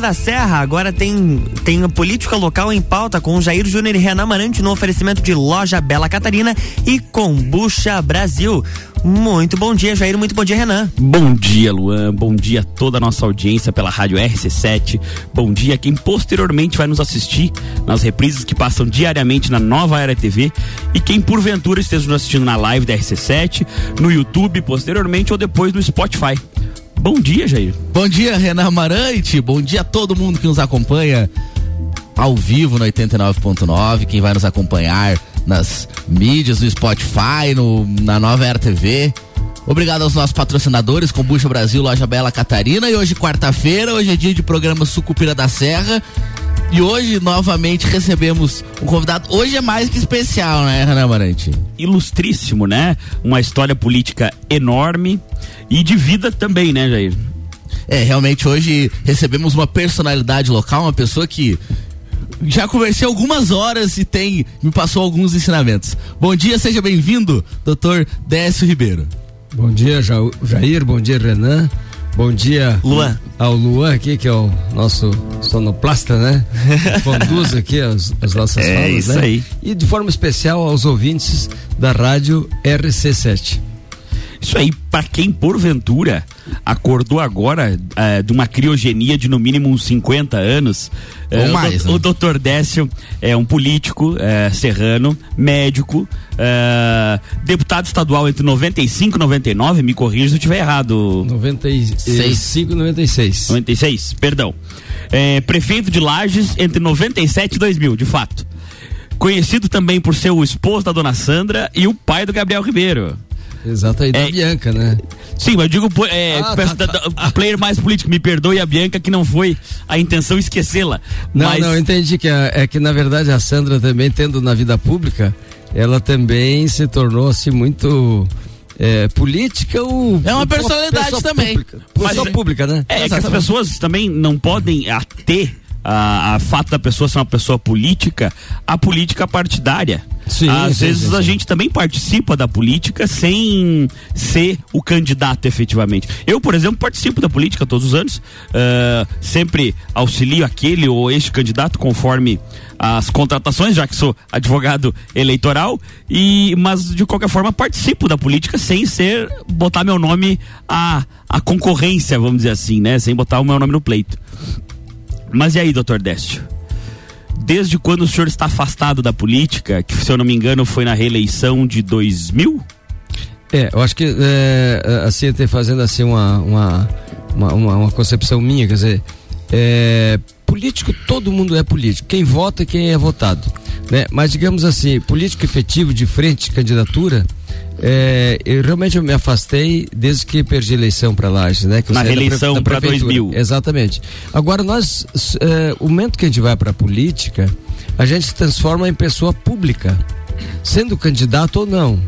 Da Serra agora tem, tem a política local em pauta com Jair Júnior e Renan Marante no oferecimento de Loja Bela Catarina e Combucha Brasil. Muito bom dia, Jair. Muito bom dia, Renan. Bom dia, Luan. Bom dia a toda a nossa audiência pela Rádio RC7. Bom dia a quem posteriormente vai nos assistir nas reprises que passam diariamente na Nova Era TV e quem porventura esteja nos assistindo na live da RC7, no YouTube, posteriormente ou depois no Spotify. Bom dia, Jair. Bom dia, Renan Amarante. Bom dia a todo mundo que nos acompanha ao vivo no 89.9, quem vai nos acompanhar nas mídias, no Spotify, no, na Nova Era TV. Obrigado aos nossos patrocinadores, Combucha Brasil, Loja Bela Catarina. E hoje, quarta-feira, hoje é dia de programa Sucupira da Serra. E hoje, novamente, recebemos um convidado. Hoje é mais que especial, né, Renan Marante? Ilustríssimo, né? Uma história política enorme e de vida também, né, Jair? É, realmente hoje recebemos uma personalidade local, uma pessoa que já conversei algumas horas e tem me passou alguns ensinamentos. Bom dia, seja bem-vindo, doutor Décio Ribeiro. Bom dia, Jair, bom dia, Renan. Bom dia Luan. ao Luan aqui, que é o nosso sonoplasta, né? Conduz aqui as, as nossas é falas, isso né? aí. E de forma especial aos ouvintes da rádio RC7. Isso aí, para quem porventura acordou agora eh, de uma criogenia de no mínimo uns 50 anos. Ou eh, mais, o, né? o doutor Décio é um político eh, serrano, médico, deputado estadual entre 95 e 99, me corrija se eu estiver errado. 95 e 96. 96, perdão. É, prefeito de Lages entre 97 e 2000, de fato. Conhecido também por ser o esposo da dona Sandra e o pai do Gabriel Ribeiro. Exato aí da É. Bianca, né? Sim, mas eu digo é, Ah, peço tá, da- da- player mais político, me perdoe a Bianca que não foi a intenção esquecê-la. Não, mas não, eu entendi que a- é que na verdade a Sandra também tendo na vida pública, ela também se tornou assim muito é, política ou É uma personalidade pessoa também. Pública, Mas pessoa é- pública, né? é, é que as pessoas também não podem ter a, a fato da pessoa ser uma pessoa política, a política partidária. Sim, Às sim, vezes sim, a gente também participa da política sem ser o candidato efetivamente. Eu, por exemplo, participo da política todos os anos, ah, sempre auxilio aquele ou este candidato conforme as contratações, já que sou advogado eleitoral, e mas de qualquer forma participo da política sem ser botar meu nome à, à concorrência, vamos dizer assim, né? Sem botar o meu nome no pleito. Mas e aí, doutor Décio? Desde quando o senhor está afastado da política, que se eu não me engano foi na reeleição de 2000? É, eu acho que é, assim, até fazendo assim uma, uma, uma, uma- concepção minha, quer dizer, é, político, todo mundo é político, quem vota e quem é votado. Né? Mas digamos assim, político efetivo de frente, candidatura, é, eu realmente eu me afastei desde que perdi a eleição para Lages, né? Que Na reeleição prefeitura. 2000. Exatamente. Agora nós, é, o momento que a gente vai para a política, a gente se transforma em pessoa pública, sendo candidato ou não.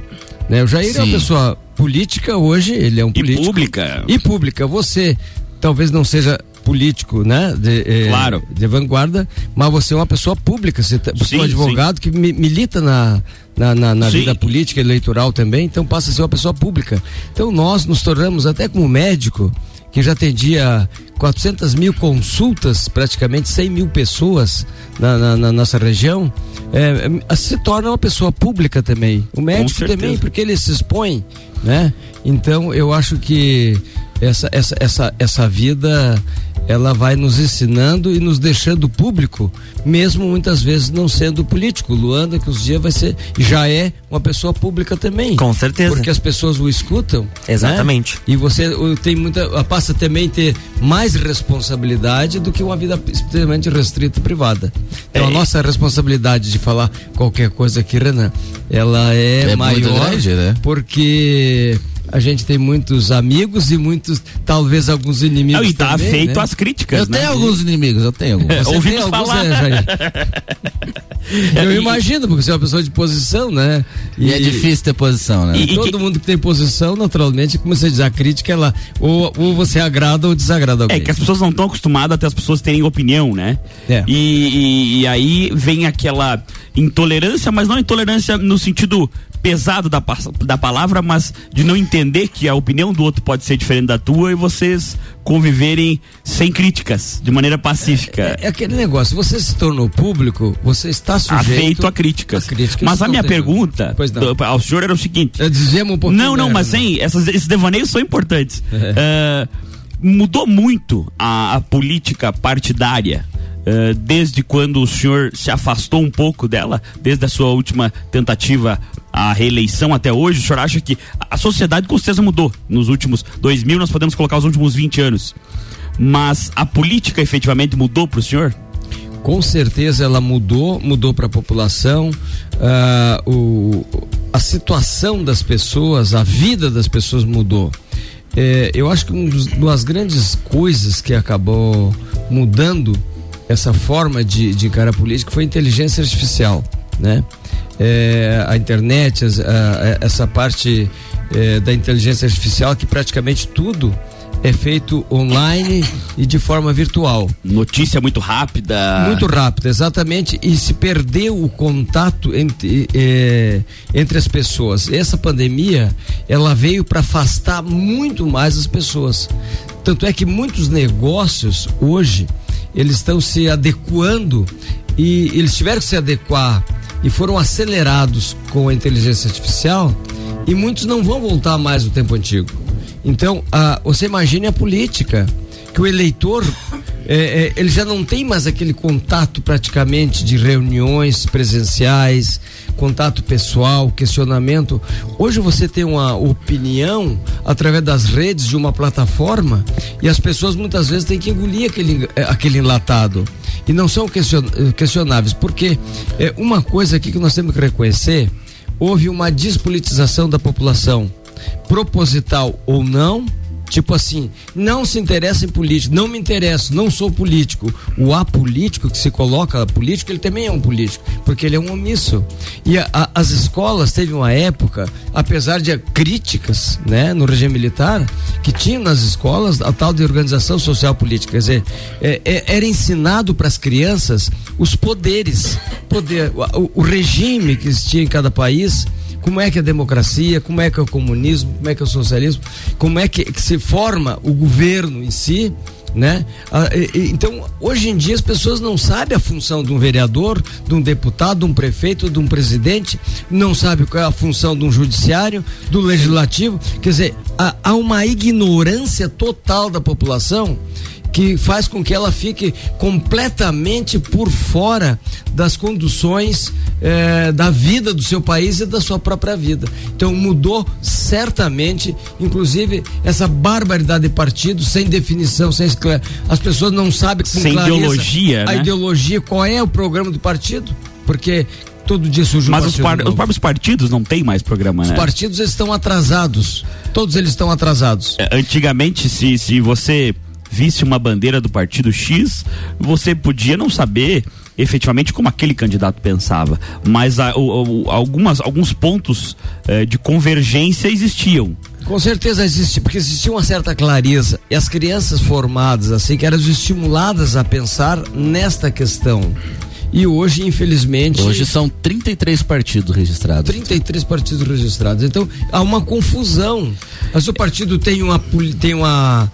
Né? O Jair é uma Sim. pessoa política hoje, ele é um E político. pública. E pública. Você talvez não seja político, né? De, eh, Claro. De vanguarda, mas você é uma pessoa pública, você é Sim, um advogado que mi- milita na, na, na, na vida política, eleitoral também, então passa a ser uma pessoa pública. Então nós nos tornamos, até como médico, que já atendia 400 mil consultas, praticamente 100 mil pessoas na, na- na nossa região, é, é, se torna uma pessoa pública também. O médico também, porque ele se expõe, né? Então eu acho que essa, essa, essa, essa vida ela vai nos ensinando e nos deixando público, mesmo muitas vezes não sendo político. O Luan, daqui uns dias vai ser, já é uma pessoa pública também. Com certeza. Porque as pessoas o escutam. né? Exatamente. E você tem muita. passa também a ter mais responsabilidade do que uma vida extremamente restrita e privada. Então a É. nossa responsabilidade de falar qualquer coisa aqui, Renan, ela é, É maior grande, né? porque a gente tem muitos amigos e muitos, talvez alguns inimigos. Não, e tá também, feito né? as críticas, Eu né? tenho alguns inimigos, eu tenho alguns. Você Ouvimos tem alguns, falar. né, Jair? Eu E- imagino, porque você é uma pessoa de posição, né? E é difícil ter posição, né? E- todo que- mundo que tem posição, naturalmente, como você diz, a crítica, ela ou, ou você agrada ou desagrada alguém. É que as pessoas não estão acostumadas até as pessoas terem opinião, né? É. E, e- e aí vem aquela intolerância, mas não intolerância no sentido pesado da, da palavra, mas de não entender que a opinião do outro pode ser diferente da tua e vocês conviverem sem críticas, de maneira pacífica. É, é aquele negócio, você se tornou público, você está sujeito Afeito a críticas. a críticas, mas a minha tem pergunta do- ao senhor era o seguinte: É, Dizemos um pouquinho. não, não, né, mas hein, essas, esses devaneios são importantes. Eh, mudou muito a, a política partidária. Eh, desde quando o senhor se afastou um pouco dela, desde a sua última tentativa à reeleição até hoje, o senhor acha que a sociedade com certeza mudou nos últimos 2000, nós podemos colocar os últimos 20 anos. Mas a política efetivamente mudou para o senhor? Com certeza ela mudou, mudou para a população, ah, o, a situação das pessoas, a vida das pessoas mudou. É, eu acho que um uma das grandes coisas que acabou mudando essa forma de, de encarar a política foi a inteligência artificial, né? É, a internet, as- a- essa parte é, da inteligência artificial que praticamente tudo é feito online e de forma virtual. Notícia muito rápida. Muito rápido, exatamente, e se perdeu o contato entre, eh, entre as pessoas. Essa pandemia, ela veio para afastar muito mais as pessoas. Tanto é que muitos negócios hoje, eles estão se adequando e eles tiveram que se adequar e foram acelerados com a inteligência artificial e muitos não vão voltar mais ao tempo antigo. Então, a, você imagine a política, que o eleitor é, é, ele já não tem mais aquele contato praticamente de reuniões presenciais, contato pessoal, questionamento. Hoje você tem uma opinião através das redes de uma plataforma e as pessoas muitas vezes têm que engolir aquele, eh, aquele enlatado e não são eh, questionáveis, porque é uma coisa aqui que nós temos que reconhecer, houve uma despolitização da população, proposital ou não, Tipo assim, não se interessa em político, não me interesso, não sou político. O apolítico que se coloca político, ele também é um político, porque ele é um omisso. E a- a- as escolas teve uma época, apesar de críticas, né, no regime militar, que tinha nas escolas a tal de organização social política, quer dizer, é- é- era ensinado para as crianças os poderes, poder, o, o regime que existia em cada país como é que é a democracia, como é que é o comunismo, como é que é o socialismo, como é que, que se forma o governo em si, né? Ah, então, hoje em dia as pessoas não sabem a função de um vereador, de um deputado, de um prefeito, de um presidente, não sabem qual é a função de um judiciário, do legislativo, quer dizer, há uma ignorância total da população que faz com que ela fique completamente por fora das conduções eh, da vida do seu país e da sua própria vida. Então mudou certamente, inclusive essa barbaridade de partido sem definição, sem esclare- as pessoas não sabem com Sem clareza ideologia, a né? ideologia, qual é o programa do partido, porque todo dia surge um Mas os, par- os novo. próprios partidos não têm mais programa, Os né? partidos eles estão atrasados, todos eles estão atrasados. É, Antigamente, se, se você visse uma bandeira do partido X, você podia não saber efetivamente como aquele candidato pensava, mas a- o- o- algumas, alguns pontos eh, de convergência existiam. Com certeza existe, porque existia uma certa clareza. E as crianças formadas, assim, que eram estimuladas a pensar nesta questão. E hoje, infelizmente. Hoje são 33 partidos registrados. 33 partidos registrados. Então, há uma confusão. Mas o partido tem uma tem uma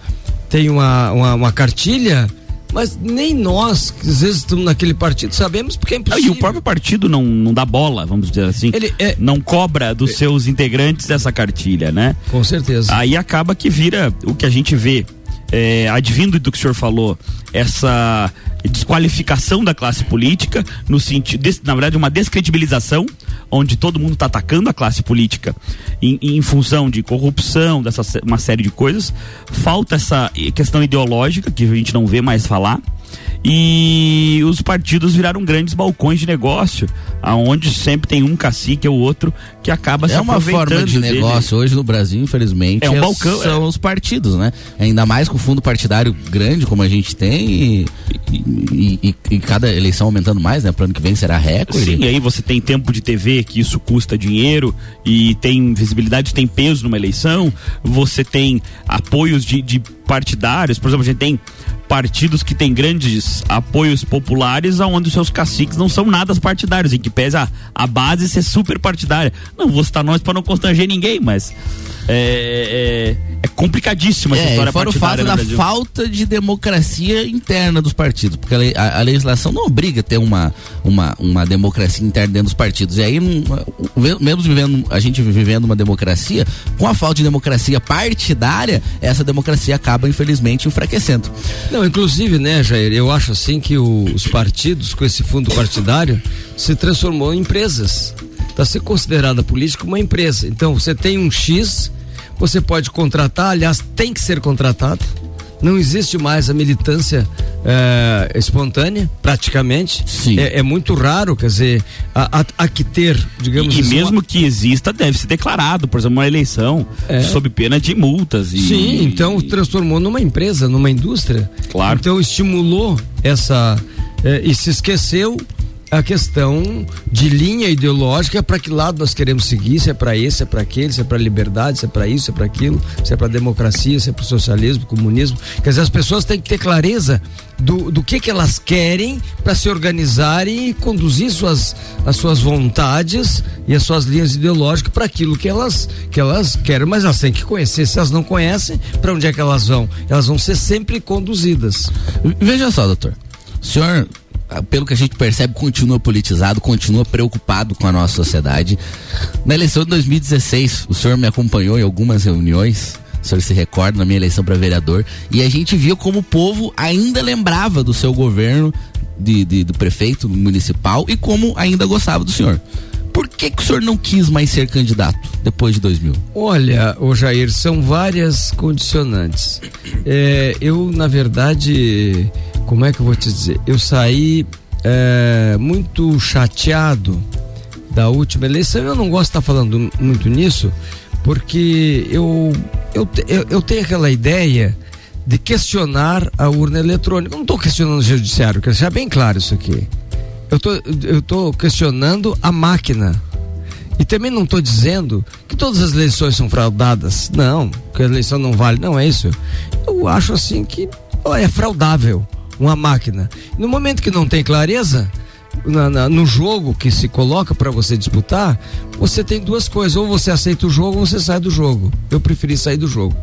tem uma, uma, uma cartilha, mas nem nós, que às vezes estamos naquele partido, sabemos porque é Ah, impossível. E o próprio partido não, não dá bola, vamos dizer assim. Ele é- Não cobra dos seus integrantes essa cartilha, né? Com certeza. Aí acaba que vira o que a gente vê, é, advindo do que o senhor falou, essa desqualificação da classe política, no sentido, na verdade, uma descredibilização, onde todo mundo está atacando a classe política em, em função de corrupção, dessa uma série de coisas. Falta essa questão ideológica que a gente não vê mais falar. E os partidos viraram grandes balcões de negócio, aonde sempre tem um cacique ou outro que acaba se É uma forma aproveitando de dele. negócio hoje no Brasil, infelizmente. É um balcão, São é. os partidos, né? Ainda mais com o fundo partidário grande como a gente tem e, e- e- e cada eleição aumentando mais, né? Pro ano que vem será recorde. Sim, aí você tem tempo de TV, que isso custa dinheiro, e tem visibilidade, tem peso numa eleição, você tem apoios de, de partidários, por exemplo, a gente tem partidos que têm grandes apoios populares, aonde os seus caciques não são nada partidários, em que pese a, a base ser super partidária. Não vou citar nós para não constranger ninguém, mas é, é, é complicadíssima essa É, história fora o fato da Brasil. falta de democracia interna dos partidos, porque a, a- a legislação não obriga a ter uma, uma, uma democracia interna dentro dos partidos. E aí, mesmo vivendo, a gente vivendo uma democracia, com a falta de democracia partidária, essa democracia acaba, infelizmente, enfraquecendo. Não, inclusive, né, Jair, eu acho assim que o- os partidos com esse fundo partidário se transformou em empresas. Está ser considerada política uma empresa. Então, você tem um X, você pode contratar, aliás, tem que ser contratado. Não existe mais a militância eh, espontânea, praticamente. Sim. É, é muito raro, quer dizer, há, há- há que ter, digamos E, e assim, uma- mesmo que exista, deve ser declarado, por exemplo, uma eleição, É. sob pena de multas. E, Sim, então transformou numa empresa, numa indústria. Claro. Então estimulou essa. eh, e se esqueceu a questão de linha ideológica para que lado nós queremos seguir, se é para esse, se é para aquele, se é para liberdade, se é para isso, se é para aquilo, se é para democracia, se é para o socialismo, comunismo. Quer dizer, as pessoas têm que ter clareza do, do que que elas querem para se organizarem e conduzir suas, as suas vontades e as suas linhas ideológicas para aquilo que elas, que elas querem, mas elas têm que conhecer. Se elas não conhecem, para onde é que elas vão? Elas vão ser sempre conduzidas. Veja só, doutor. O senhor, pelo que a gente percebe, continua politizado, continua preocupado com a nossa sociedade. Na eleição de 2016, o senhor me acompanhou em algumas reuniões. O senhor se recorda na minha eleição para vereador. E a gente via como o povo ainda lembrava do seu governo, de, de- do prefeito municipal, e como ainda gostava do senhor. Por que, que o senhor não quis mais ser candidato depois de 2000? Olha, ô Jair, são várias condicionantes. É, eu, na verdade, como é que eu vou te dizer? Eu saí é, muito chateado da última eleição. Eu não gosto de estar falando muito nisso, porque eu, eu, eu, eu tenho aquela ideia de questionar a urna eletrônica. Eu não estou questionando o judiciário, quero deixar bem claro isso aqui. Eu tô, eu tô questionando a máquina. E também não estou dizendo que todas as eleições são fraudadas. Não, que a eleição não vale. Não é isso. Eu acho assim que ó, é fraudável uma máquina. No momento que não tem clareza na- na- no jogo que se coloca para você disputar, você tem duas coisas: ou você aceita o jogo ou você sai do jogo. Eu preferi sair do jogo.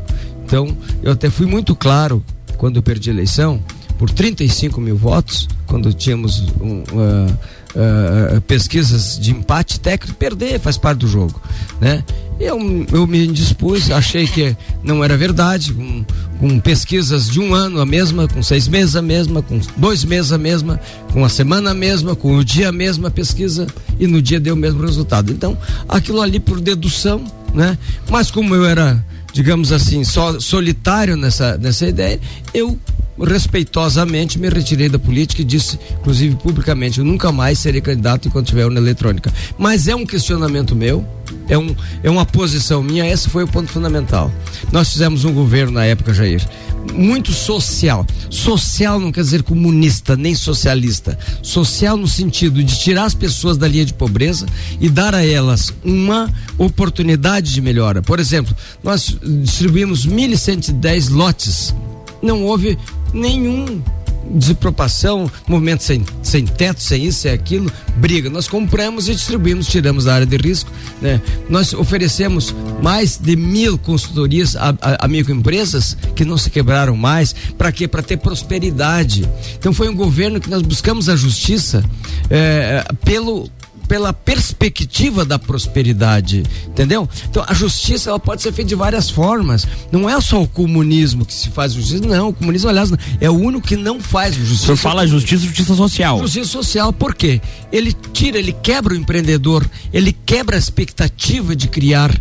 Então, eu até fui muito claro quando eu perdi a eleição, por 35 mil votos, quando tínhamos um, ah, ah, pesquisas de empate técnico, perder faz parte do jogo, né? Eu, eu me indispus, achei que não era verdade, com, com pesquisas de um ano a mesma, com seis meses a mesma, com dois meses a mesma, com a semana a mesma, com o dia a mesma pesquisa e no dia deu o mesmo resultado. Então, aquilo ali por dedução, né? Mas como eu era digamos assim, só solitário nessa, nessa ideia, eu respeitosamente me retirei da política e disse, inclusive publicamente, eu nunca mais serei candidato enquanto tiver urna eletrônica. Mas é um questionamento meu, é, um, é uma posição minha, esse foi o ponto fundamental. Nós fizemos um governo na época, Jair, muito social. Social não quer dizer comunista, nem socialista. Social no sentido de tirar as pessoas da linha de pobreza e dar a elas uma oportunidade de melhora. Por exemplo, nós distribuímos 1.110 lotes. Não houve nenhum desocupação, movimento sem, sem teto, sem isso, sem aquilo, briga. Nós compramos e distribuímos, tiramos da área de risco. Né? Nós oferecemos mais de mil consultorias a, a, a microempresas que não se quebraram mais. Para quê? Para ter prosperidade. Então foi um governo que nós buscamos a justiça eh, pelo pela perspectiva da prosperidade, entendeu? Então a justiça ela pode ser feita de várias formas. Não é só o comunismo que se faz justiça, não. O comunismo, aliás, é o único que não faz O justiça. senhor fala justiça, justiça social. Justiça social, por quê? Ele tira, ele quebra o empreendedor, ele quebra a expectativa de criar,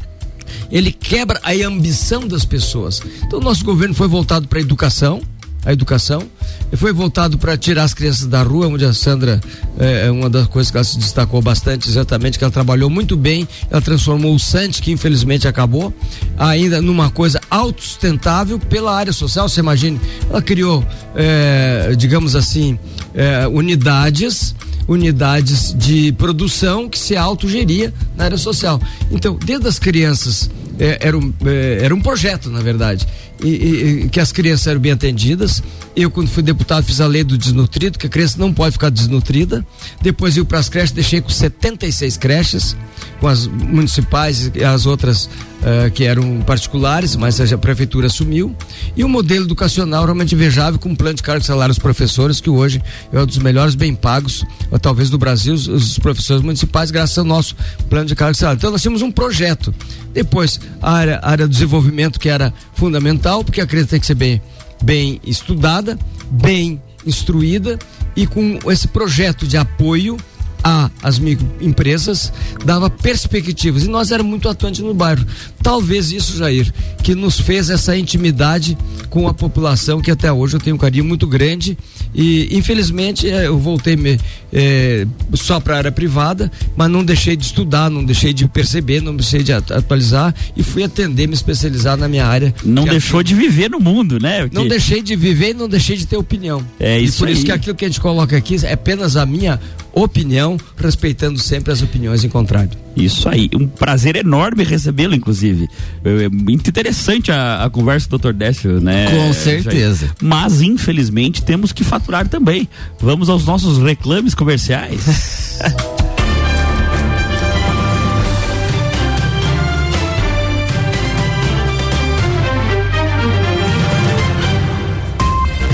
ele quebra a ambição das pessoas. Então, nosso governo foi voltado para a educação, a educação, e foi voltado para tirar as crianças da rua, onde a Sandra é uma das coisas que ela se destacou bastante, exatamente, que ela trabalhou muito bem, ela transformou o Sante, que infelizmente acabou, ainda numa coisa autossustentável pela área social. Você imagine, ela criou, é, digamos assim, é, unidades unidades de produção que se autogeria na área social. Então, desde as crianças, é, era, um, é, era um projeto, na verdade. e, e, que as crianças eram bem atendidas. Eu, quando fui deputado, fiz a lei do desnutrido, que a criança não pode ficar desnutrida. Depois eu para as creches, deixei com 76 creches, com as municipais e as outras uh, que eram particulares, mas a prefeitura assumiu. E um modelo educacional realmente invejável, com um plano de cargos e salários professores, que hoje é um dos melhores bem pagos, talvez do Brasil, os, os professores municipais, graças ao nosso plano de cargos e salários. Então nós tínhamos um projeto. Depois, a área, a área do desenvolvimento, que era fundamental, porque a criança tem que ser bem, bem estudada, bem instruída e com esse projeto de apoio às microempresas dava perspectivas e nós éramos muito atuantes no bairro. Talvez isso, Jair, que nos fez essa intimidade com a população que até hoje eu tenho um carinho muito grande e infelizmente é, eu voltei me, é, só para a área privada, mas não deixei de estudar, não deixei de perceber, não deixei de atualizar e fui atender, me especializar na minha área. Não deixou de viver no mundo, né? Porque... Não deixei de viver e não deixei de ter opinião. É isso. E por aí. isso que aquilo que a gente coloca aqui é apenas a minha opinião, respeitando sempre as opiniões em contrário. Isso aí, um prazer enorme recebê-lo, inclusive. É muito interessante a, a conversa do Dr. Décio, né? Com certeza. Mas, infelizmente, temos que faturar também. Vamos aos nossos reclames comerciais.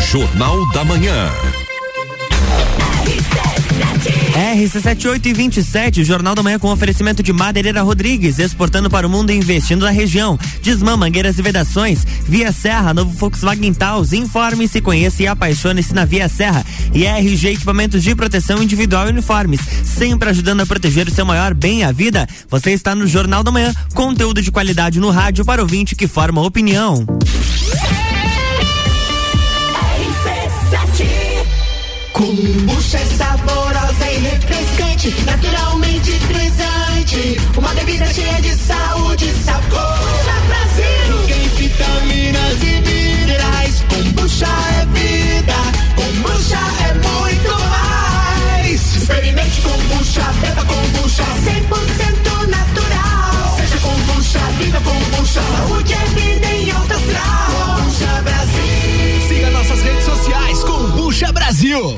Jornal da Manhã. RC7827, Jornal da Manhã com oferecimento de Madeireira Rodrigues, exportando para o mundo e investindo na região. Desmã, mangueiras e vedações. Via Serra, novo Volkswagen Taos. Informe-se, conheça e apaixone-se na Via Serra. E RG Equipamentos de Proteção Individual e Uniformes, sempre ajudando a proteger o seu maior bem, a vida. Você está no Jornal da Manhã, conteúdo de qualidade no rádio para ouvinte que forma opinião. Kombucha é saborosa e naturalmente frisante. Uma bebida cheia de saúde, sabor. Brasil. Tem vitaminas e minerais. Kombucha é vida. Kombucha é muito mais. Experimente kombucha, beba kombucha. 100% natural. Seja kombucha, viva kombucha. Saúde é vida em alta astral. Kombucha Brasil. Siga nossas redes sociais. Kombucha Brasil.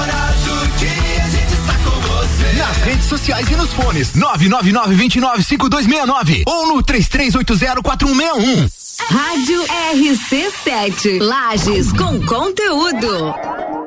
sociais e nos fones. 999-295269 ou no 33804161. Rádio RC7. Lages com conteúdo.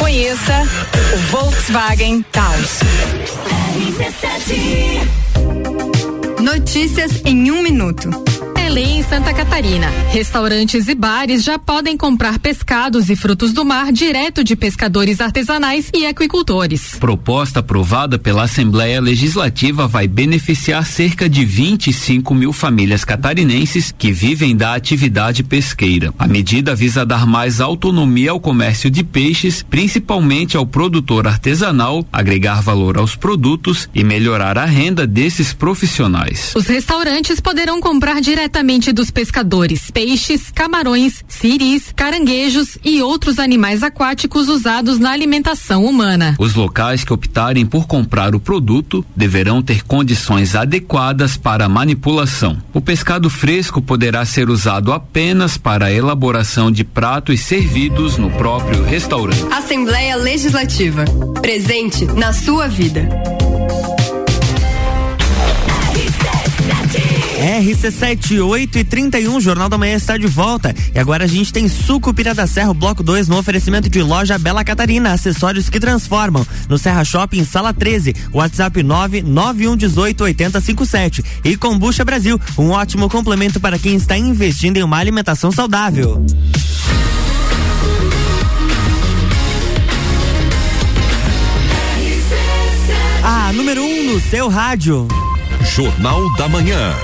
Conheça o Volkswagen Taos. Notícias em um minuto. Lei em Santa Catarina. Restaurantes e bares já podem comprar pescados e frutos do mar direto de pescadores artesanais e aquicultores. Proposta aprovada pela Assembleia Legislativa vai beneficiar cerca de 25 mil famílias catarinenses que vivem da atividade pesqueira. A medida visa dar mais autonomia ao comércio de peixes, principalmente ao produtor artesanal, agregar valor aos produtos e melhorar a renda desses profissionais. Os restaurantes poderão comprar diretamente diretamente dos pescadores peixes, camarões, siris, caranguejos e outros animais aquáticos usados na alimentação humana. Os locais que optarem por comprar o produto deverão ter condições adequadas para a manipulação. O pescado fresco poderá ser usado apenas para a elaboração de pratos servidos no próprio restaurante. Assembleia Legislativa. Presente na sua vida. RC7, 8 e 31, Jornal da Manhã está de volta. E agora a gente tem Suco Pira da Serra, Bloco 2, no oferecimento de loja Bela Catarina, acessórios que transformam. No Serra Shopping, sala 13, WhatsApp 99118 8057. E Combucha Brasil, um ótimo complemento para quem está investindo em uma alimentação saudável. A número 1 um no seu rádio. Jornal da Manhã.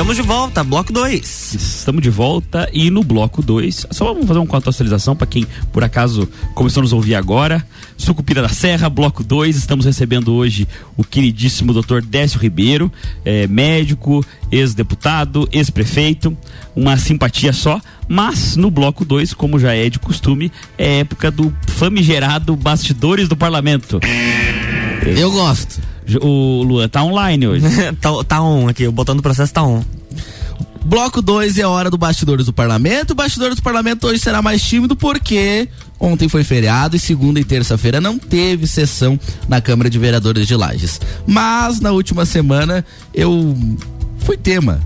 Estamos de volta, bloco 2. Estamos de volta e no bloco 2, só vamos fazer uma contextualização para quem por acaso começou a nos ouvir agora. Sucupira da Serra, bloco 2, estamos recebendo hoje o queridíssimo Dr. Décio Ribeiro, é, médico, ex-deputado, ex-prefeito, uma simpatia só, mas no bloco 2, como já é de costume, é época do famigerado Bastidores do Parlamento. Eu gosto. O Luan tá online hoje. tá, tá on aqui, o botão do processo tá on. Bloco 2 é a hora do Bastidores do Parlamento. O Bastidores do Parlamento hoje será mais tímido porque ontem foi feriado e segunda e terça-feira não teve sessão na Câmara de Vereadores de Lages. Mas na última semana eu fui tema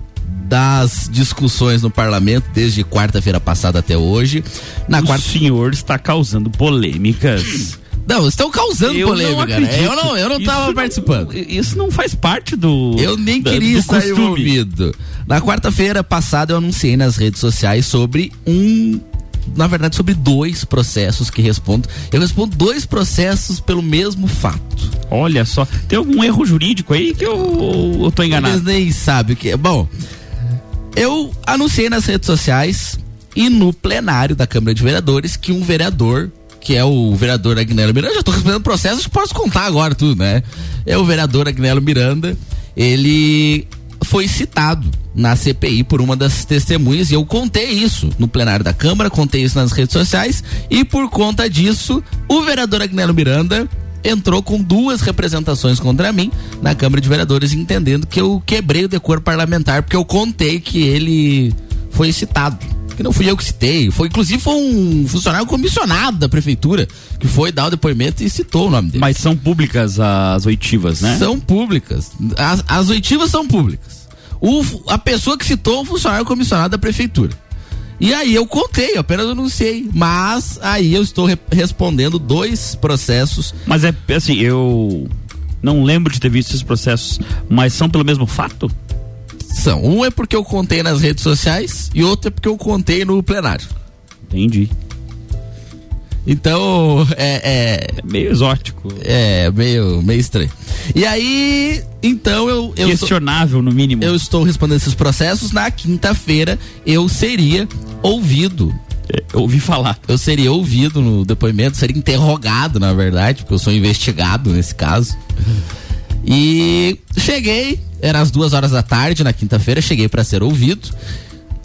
das discussões no parlamento desde quarta-feira passada até hoje. Na o quarta... senhor está causando polêmicas. Não, estão causando eu polêmica, não né? Eu não, eu não tava Isso participando. isso não faz parte do. Eu nem da- queria estar costume. envolvido. Na quarta-feira passada eu anunciei nas redes sociais sobre um. Na verdade, sobre dois processos que respondo. Eu respondo dois processos pelo mesmo fato. Olha só, tem algum erro jurídico aí que eu, eu tô enganado. Eles nem sabem o que é. Bom, eu anunciei nas redes sociais e no plenário da Câmara de Vereadores que um vereador, que é o vereador Agnello Miranda, já tô respondendo processos, posso contar agora tudo, né? É o vereador Agnello Miranda, ele foi citado na CPI por uma das testemunhas e eu contei isso no plenário da Câmara, contei isso nas redes sociais e por conta disso, o vereador Agnello Miranda entrou com duas representações contra mim na Câmara de Vereadores, entendendo que eu quebrei o decoro parlamentar, porque eu contei que ele foi citado. Que não fui eu que citei, foi inclusive foi um funcionário comissionado da prefeitura que foi dar o depoimento e citou o nome dele. Mas são públicas as oitivas, né? São públicas. As, as oitivas são públicas. O, a pessoa que citou o funcionário comissionado da prefeitura. E aí eu contei, eu apenas anunciei. Mas aí eu estou re- respondendo dois processos. Mas é assim, eu não lembro de ter visto esses processos, mas são pelo mesmo fato? São. Um é porque eu contei nas redes sociais e outro é porque eu contei no plenário. Entendi. Então, é. É meio exótico. É, meio, meio estranho. E aí, então eu. eu sou- Questionável, no mínimo. eu estou respondendo esses processos. Na quinta-feira eu seria ouvido. É, ouvi falar. Eu seria ouvido no depoimento, seria interrogado, na verdade, porque eu sou investigado nesse caso. E cheguei, era às duas horas da tarde na quinta-feira, cheguei para ser ouvido.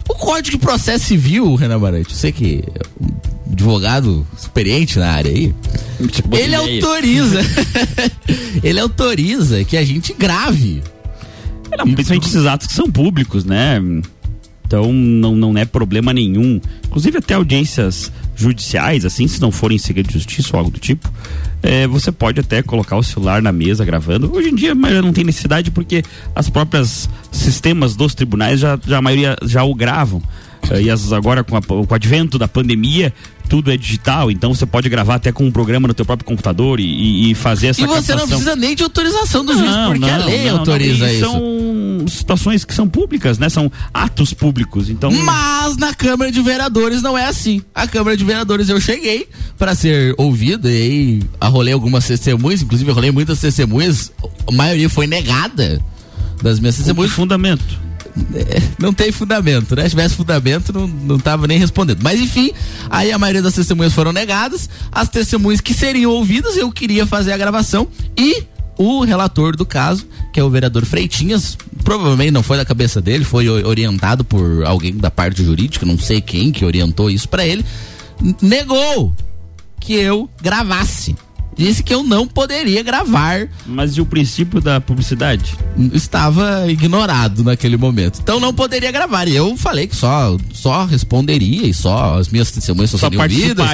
O Código de Processo Civil, Renan Marante, você que é um advogado experiente na área aí, Tipo, ele autoriza, ele autoriza que a gente grave. Não, principalmente esses atos que são públicos, né? Então não, não é problema nenhum. Inclusive até audiências judiciais, assim, se não forem em segredo de justiça ou algo do tipo, é, você pode até colocar o celular na mesa gravando. Hoje em dia mas não tem necessidade porque as próprias sistemas dos tribunais já, já a maioria já o gravam. eh, e as, agora com, a- com o advento da pandemia, tudo é digital, então você pode gravar até com um programa no teu próprio computador e, e- fazer essa E você não captação. precisa nem de autorização do juiz, porque a lei não, autoriza não, isso. São situações que são públicas, né? São atos públicos, então... Mas na Câmara de Vereadores não é assim. A Câmara de Vereadores eu cheguei para ser ouvido e aí arrolei algumas testemunhas, inclusive arrolei muitas testemunhas, a maioria foi negada das minhas testemunhas. fundamento. Não tem fundamento, né? Se tivesse fundamento, não, não tava nem respondendo. Mas enfim, aí a maioria das testemunhas foram negadas. As testemunhas que seriam ouvidas, eu queria fazer a gravação e o relator do caso, que é o vereador Freitinhas, provavelmente não foi da cabeça dele, foi orientado por alguém da parte jurídica, não sei quem que orientou isso pra ele, negou que eu gravasse. Disse que eu não poderia gravar Mas e o princípio da publicidade? estava ignorado naquele momento. Então não poderia gravar. E eu falei que só, só responderia e só as minhas testemunhas só, Só seriam ouvidas.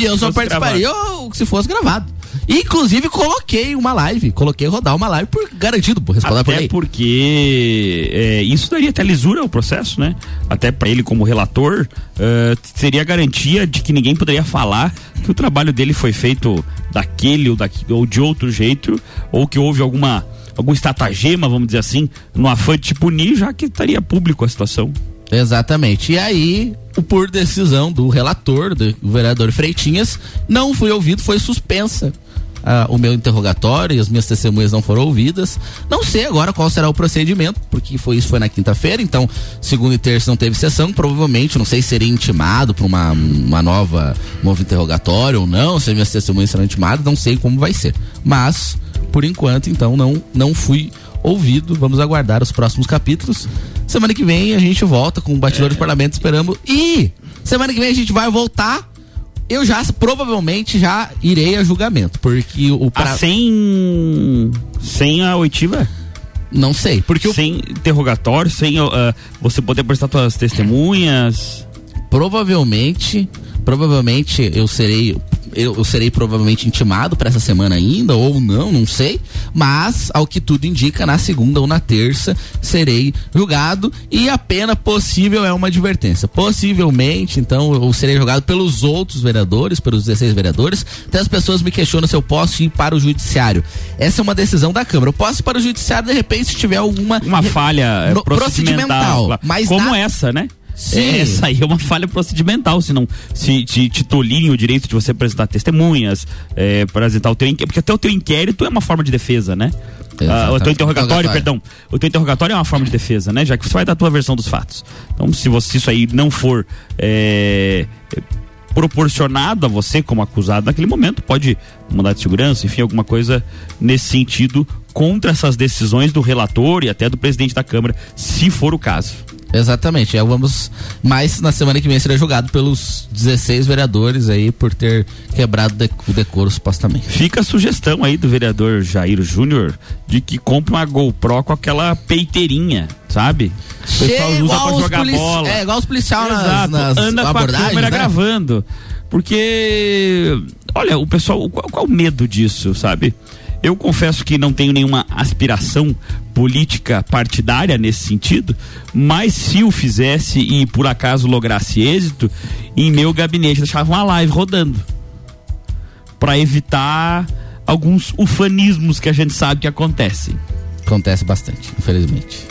E eu só participaria ou se fosse gravado. Inclusive coloquei uma live, coloquei rodar uma live por garantido, por responder por Até lei. porque é, isso daria até lisura ao processo, né? Até para ele como relator, eh, seria a garantia de que ninguém poderia falar que o trabalho dele foi feito daquele ou, daqui, ou de outro jeito, ou que houve alguma algum estratagema, vamos dizer assim, no afã de te punir, já que estaria público a situação. Exatamente. E aí, por decisão do relator, do vereador Freitinhas, não foi ouvido, foi suspensa. Ah, o meu interrogatório e as minhas testemunhas não foram ouvidas. Não sei agora qual será o procedimento, porque foi isso foi na quinta-feira, então segunda e terça não teve sessão, provavelmente, não sei se seria intimado para uma, uma nova novo interrogatório ou não, se as minhas testemunhas serão intimadas, não sei como vai ser. Mas, por enquanto, então, não, não fui ouvido. Vamos aguardar os próximos capítulos. Semana que vem a gente volta com o Batidor de Parlamento, esperamos. E semana que vem a gente vai voltar. Eu já, provavelmente, já irei a julgamento, porque o pra... Ah, sem, sem a oitiva? Não sei, porque o- Sem interrogatório, sem ah, você poder prestar suas testemunhas. Provavelmente, provavelmente eu serei eu, eu serei provavelmente intimado para essa semana ainda ou não, não sei, mas ao que tudo indica, na segunda ou na terça serei julgado e a pena possível é uma advertência. Possivelmente, então, eu serei julgado pelos outros vereadores, pelos 16 vereadores. Até as pessoas me questionam se eu posso ir para o judiciário. Essa é uma decisão da Câmara. Eu posso ir para o judiciário de repente se tiver alguma Uma falha No- procedimental. mas como na- essa, né? Sim. É, Essa aí é uma falha procedimental, se não se te, te tolherem o direito de você apresentar testemunhas, é, apresentar o teu inquérito, porque até o teu inquérito é uma forma de defesa, né? Ah, o teu interrogatório, perdão. O teu interrogatório é uma forma de defesa, né? Já que você vai dar a tua versão dos fatos. Então, se você se isso aí não for é, proporcionado a você como acusado naquele momento, pode mandar de segurança, enfim, alguma coisa nesse sentido contra essas decisões do relator e até do presidente da Câmara, se for o caso. Exatamente. É, vamos. Mas na semana que vem será julgado pelos 16 vereadores aí por ter quebrado de- o decoro supostamente. Fica a sugestão aí do vereador Jair Júnior de que compre uma GoPro com aquela peiteirinha, sabe? O pessoal usa pra jogar bola. É, igual os policiais nas, nas anda com a câmera né? gravando. Porque, olha, o pessoal, qual, qual o medo disso, sabe? Eu confesso que não tenho nenhuma aspiração política partidária nesse sentido, mas se o fizesse e por acaso lograsse êxito, em meu gabinete deixava uma live rodando para evitar alguns ufanismos que a gente sabe que acontecem. Acontece bastante, infelizmente.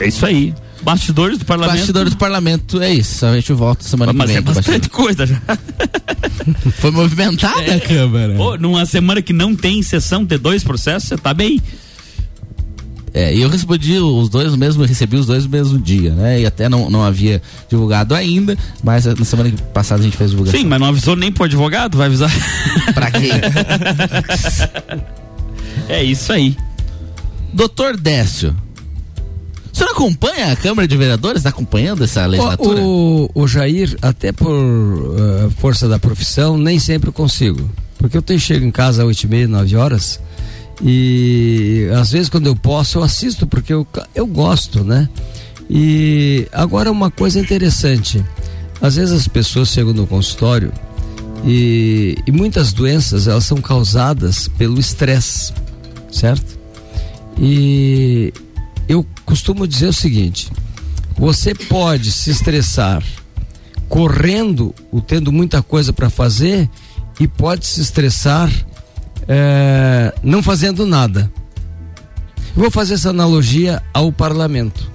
É isso aí. Bastidores do parlamento. Bastidores do parlamento, é isso. A gente volta semana Mas que vem. é com o bastante coisa já. Foi movimentada a Câmara. Pô, numa semana que não tem sessão, ter dois processos, você tá bem. É, e eu respondi os dois mesmo, recebi os dois no mesmo dia, né? E até não, não havia divulgado ainda, mas na semana passada a gente fez divulgação. Sim, mas não avisou nem pro advogado, vai avisar. Pra quem? é isso aí. Doutor Décio, o senhor acompanha a Câmara de Vereadores? Está acompanhando essa legislatura? O, o Jair, até por eh, força da profissão, nem sempre eu consigo. Porque eu tenho, chego em casa às 8 e meia, 9 horas. E às vezes quando eu posso, eu assisto, porque eu, eu gosto, né? E agora uma coisa interessante. Às vezes as pessoas chegam no consultório e, e muitas doenças elas são causadas pelo estresse, certo? E eu costumo dizer o seguinte: Você pode se estressar correndo, ou tendo muita coisa para fazer, e pode se estressar é, não fazendo nada. Vou fazer essa analogia ao parlamento.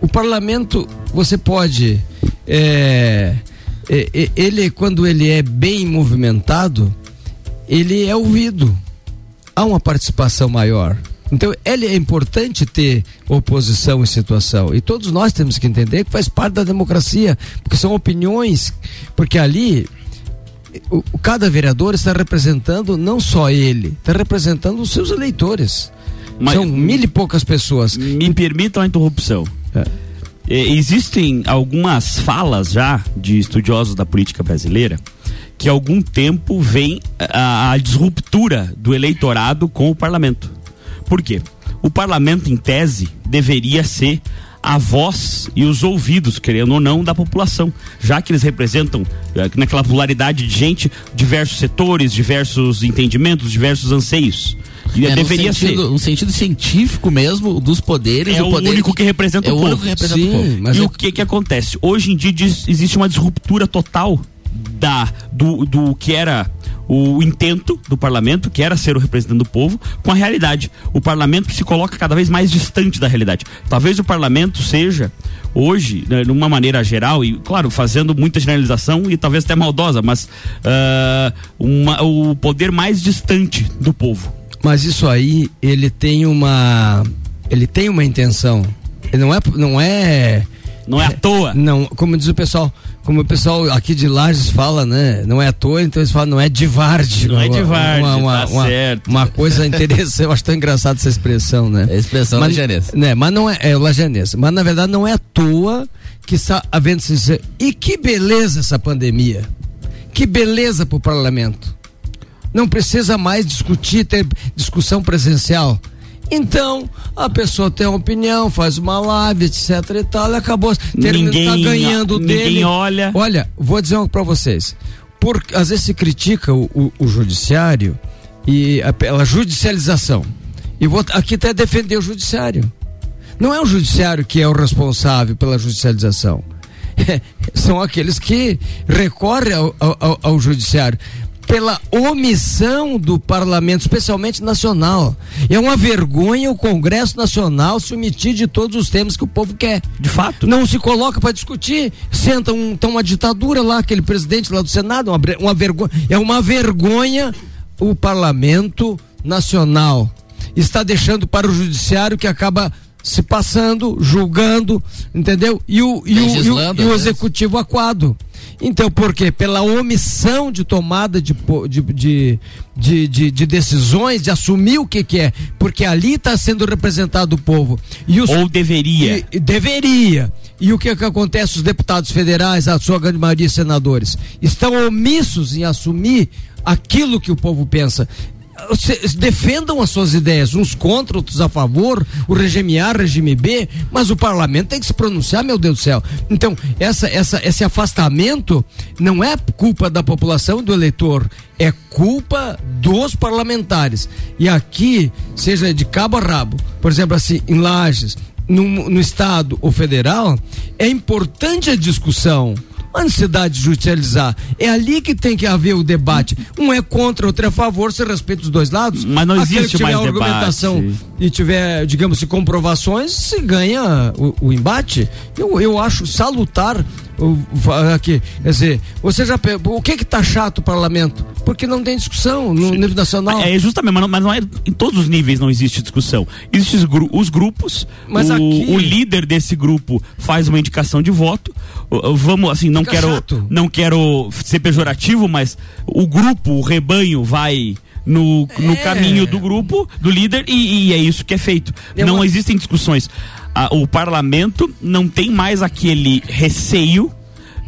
O parlamento, você pode. É, é, ele, quando ele é bem movimentado, ele é ouvido. Há uma participação maior. Então, ele é importante ter oposição em situação. E todos nós temos que entender que faz parte da democracia, porque são opiniões, porque ali o, cada vereador está representando não só ele, está representando os seus eleitores. Mas- são mil e poucas pessoas. Me permitam a interrupção. É. É, existem algumas falas já de estudiosos da política brasileira que há algum tempo vem a, a disruptura do eleitorado com o parlamento. Por quê? O parlamento, em tese, deveria ser a voz e os ouvidos, querendo ou não, da população, já que eles representam, eh, naquela pluralidade de gente, diversos setores, diversos entendimentos, diversos anseios. E É, no deveria sentido, ser. No sentido científico mesmo, dos poderes. É o poder único que representa é o o povo. único que representa Sim, o povo. mas e é- o que que acontece? Hoje em dia diz- existe uma disruptura total da do, do que era o intento do parlamento, que era ser o representante do povo, com a realidade. O parlamento se coloca cada vez mais distante da realidade. Talvez o parlamento seja hoje, né, de uma maneira geral e claro, fazendo muita generalização e talvez até maldosa, mas ah, uma- o poder mais distante do povo. Mas isso aí, ele tem uma. Ele tem uma intenção. Ele não é. Não é. Não é à toa. Não, como diz o pessoal, como o pessoal aqui de Lages fala, né? Não é à toa, então eles falam, não é de varde. Não é de Uma- varde, uma, uma, tá uma- certo. uma coisa interessante, eu acho tão engraçado essa expressão, né? É a expressão mas, lajanesa. Né, mas não é, é. Mas na verdade não é à toa que está havendo esse. E que beleza essa pandemia! Que beleza para o parlamento! Não precisa mais discutir, ter discussão presencial. Então, a pessoa tem uma opinião, faz uma live, etc e tal, e acabou. Termina, Ninguém- tá ganhando ninguém dele. olha. Olha, vou dizer uma pra vocês. Por, às vezes se critica o, o- o judiciário e a, pela judicialização. E vou aqui até defender o judiciário. Não é o judiciário que é o responsável pela judicialização. São aqueles que recorrem ao, ao- ao- ao judiciário pela omissão do parlamento, especialmente nacional. É uma vergonha o Congresso Nacional se omitir de todos os temas que o povo quer. De fato. Não se coloca para discutir. Senta um, tá uma ditadura lá, aquele presidente lá do Senado, uma, uma vergonha. É uma vergonha o parlamento nacional. Está deixando para o judiciário que acaba se passando, julgando, entendeu? E o, e o, e o, e o executivo aquado. Então, por quê? Pela omissão de tomada de, de, de, de, de- de decisões, de assumir o que, que é. Porque ali está sendo representado o povo. E os, Ou deveria. e deveria. E o que, que acontece? Os deputados federais, a sua grande maioria senadores, estão omissos em assumir aquilo que o povo pensa. Defendam as suas ideias, uns contra, outros a favor, o regime A, regime B, mas o parlamento tem que se pronunciar, meu Deus do céu. Então, essa, essa, esse afastamento não é culpa da população, do eleitor, é culpa dos parlamentares. E aqui, seja de cabo a rabo, por exemplo, assim, em Lages, no, no estado ou federal, é importante a discussão. A necessidade de judicializar. É ali que tem que haver o debate. Um é contra, outro é a favor, se respeita os dois lados. Mas não Aquele existe que tiver mais argumentação debate. e tiver, digamos, se comprovações, se ganha o, o embate. Eu, eu acho salutar aqui. Quer dizer, você já o que que tá chato o parlamento? Porque não tem discussão no nível nacional. É justamente, mas não, mas não é em todos os níveis não existe discussão. Existem os, gru- os grupos, Mas o, aqui- o líder desse grupo faz uma indicação de voto. Vamos assim, não Fica quero chato. não quero ser pejorativo, mas o grupo, o rebanho vai no, no É. caminho do grupo, do líder e, e é isso que é feito. É não existem discussões. Ah, o parlamento não tem mais aquele receio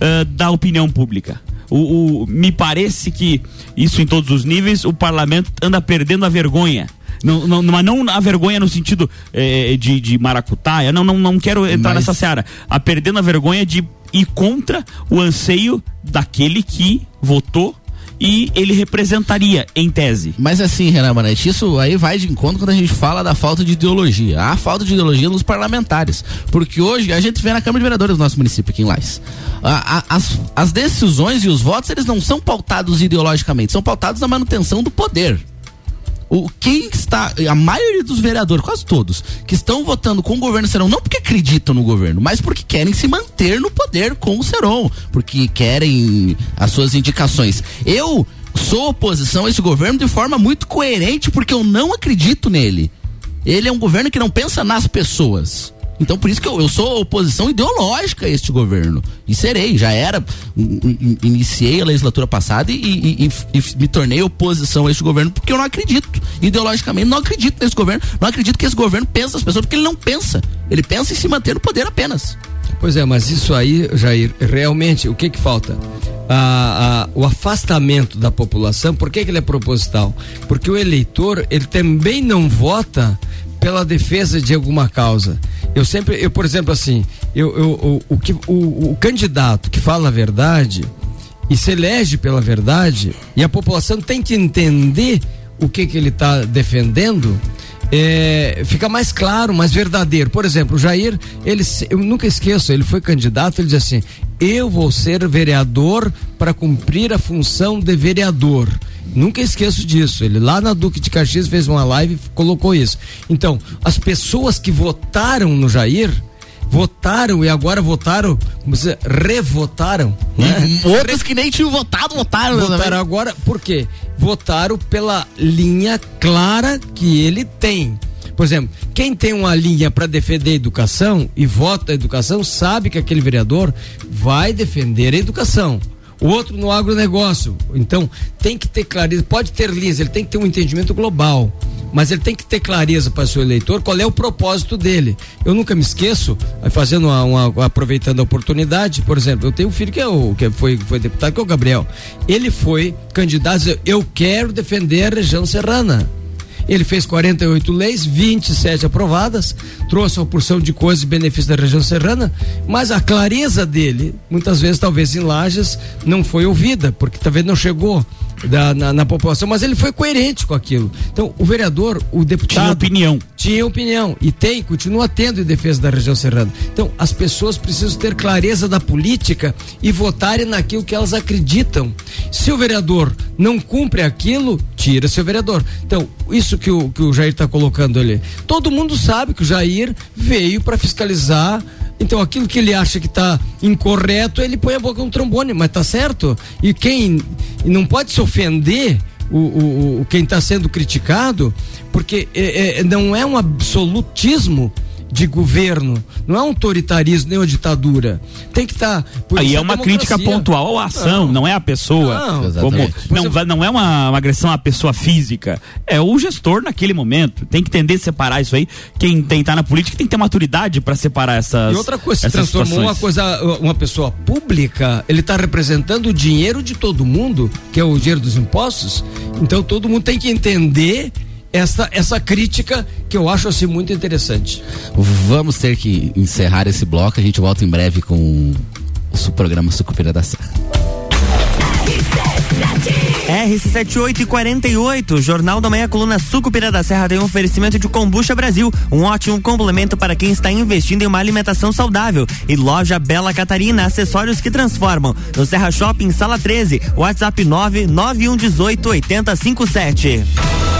ah, da opinião pública. O, o- me parece que isso em todos os níveis, o parlamento anda perdendo a vergonha. Não, não, mas não a vergonha no sentido eh, de, de maracutaia, não, não, não quero entrar Mas- nessa seara. A perdendo a vergonha de ir contra o anseio daquele que votou e ele representaria, em tese. Mas assim, Renan Manete, isso aí vai de encontro quando a gente fala da falta de ideologia. Há falta de ideologia nos parlamentares. Porque hoje a gente vê na Câmara de Vereadores do nosso município aqui em. A, a, as, as decisões e os votos, eles não são pautados ideologicamente, são pautados na manutenção do poder. O, quem está, a maioria dos vereadores, quase todos, que estão votando com o governo Serão, não porque acreditam no governo, mas porque querem se manter no poder com o Serão, porque querem as suas indicações. Eu sou oposição a esse governo de forma muito coerente, porque eu não acredito nele. Ele é um governo que não pensa nas pessoas. Então por isso que eu, eu sou oposição ideológica a este governo. E serei, já era. Iniciei a legislatura passada e, e, e, e, me tornei oposição a este governo porque eu não acredito. Ideologicamente, não acredito nesse governo. Não acredito que esse governo pensa as pessoas, porque ele não pensa. Ele pensa em se manter no poder apenas. Pois é, mas isso aí, Jair, realmente, o que que falta? Ah, ah, o afastamento da população, por que, que ele é proposital? Porque o eleitor, ele também não vota pela defesa de alguma causa. Eu sempre, eu por exemplo assim, eu, eu, o, que, o, o candidato que fala a verdade e se elege pela verdade e a população tem que entender o que que ele está defendendo, é, fica mais claro, mais verdadeiro. Por exemplo, o Jair, ele, eu nunca esqueço, ele foi candidato, ele diz assim: eu vou ser vereador para cumprir a função de vereador. Nunca esqueço disso. Ele lá na Duque de Caxias fez uma live e colocou isso. Então, as pessoas que votaram no Jair, votaram e agora votaram, como dizer, revotaram. Né? Outros que nem tinham votado, votaram. Votaram também. agora, por quê? Votaram pela linha clara que ele tem. Por exemplo, quem tem uma linha para defender a educação e vota a educação sabe que aquele vereador vai defender a educação o outro no agronegócio. Então, tem que ter clareza, pode ter lisa, ele tem que ter um entendimento global, mas ele tem que ter clareza para seu eleitor qual é o propósito dele. Eu nunca me esqueço, fazendo uma, uma, aproveitando a oportunidade, por exemplo, eu tenho um filho que, é o, que foi, foi deputado, que é o Gabriel. Ele foi candidato, eu quero defender a região serrana. Ele fez 48 leis, 27 aprovadas, trouxe uma porção de coisas e benefícios da região serrana, mas a clareza dele, muitas vezes, talvez em Lages, não foi ouvida, porque talvez não chegou da, na, na, população, mas ele foi coerente com aquilo. Então, o vereador, o deputado. Tinha opinião. Tinha opinião. E tem, continua tendo em defesa da região serrana. Então, as pessoas precisam ter clareza da política e votarem naquilo que elas acreditam. Se o vereador não cumpre aquilo, tira seu vereador. Então, isso que o, que o Jair está colocando ali. Todo mundo sabe que o Jair veio para fiscalizar então aquilo que ele acha que está incorreto, ele põe a boca no trombone, mas tá certo. E quem não pode se ofender o, o, o quem está sendo criticado, porque é, é, não é um absolutismo de governo, não é um autoritarismo nem uma ditadura. Tem que estar. Tá, Aí é uma crítica pontual à ação, não, não é a pessoa. Não, como, não, não é uma, uma, agressão à pessoa física. É o gestor naquele momento. Tem que entender separar isso aí. Quem tem tá na política tem que ter maturidade para separar essas. E outra coisa, se transformou uma coisa, uma pessoa pública, ele está representando o dinheiro de todo mundo, que é o dinheiro dos impostos. Então todo mundo tem que entender essa, essa crítica que eu acho assim muito interessante. Vamos ter que encerrar esse bloco, a gente volta em breve com o programa Sucupira da Serra. RC7848, Jornal da Manhã, coluna Sucupira da Serra tem um oferecimento de Combucha Brasil, um ótimo complemento para quem está investindo em uma alimentação saudável. E loja Bela Catarina, acessórios que transformam. No Serra Shopping, sala 13, WhatsApp 99118 8057.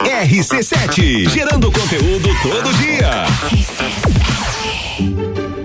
RC7, gerando conteúdo todo dia.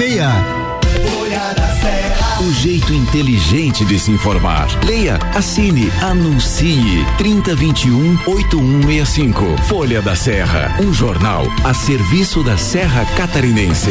1206. O jeito inteligente de se informar. Leia, assine, anuncie. 3021 8165. Folha da Serra. Um jornal a serviço da Serra Catarinense.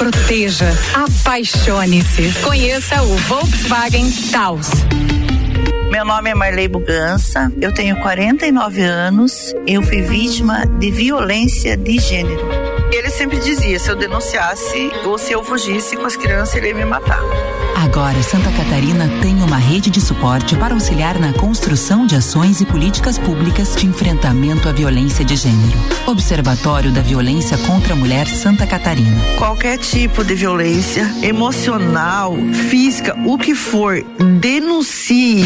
proteja, apaixone-se. Conheça o Volkswagen Taos. Meu nome é Marley Bugança, eu tenho 49 anos, eu fui vítima de violência de gênero. Ele sempre dizia: se eu denunciasse ou se eu fugisse com as crianças, ele ia me matar. Agora, Santa Catarina tem uma rede de suporte para auxiliar na construção de ações e políticas públicas de enfrentamento à violência de gênero. Observatório da Violência contra a Mulher Santa Catarina. Qualquer tipo de violência, emocional, física, o que for, denuncie.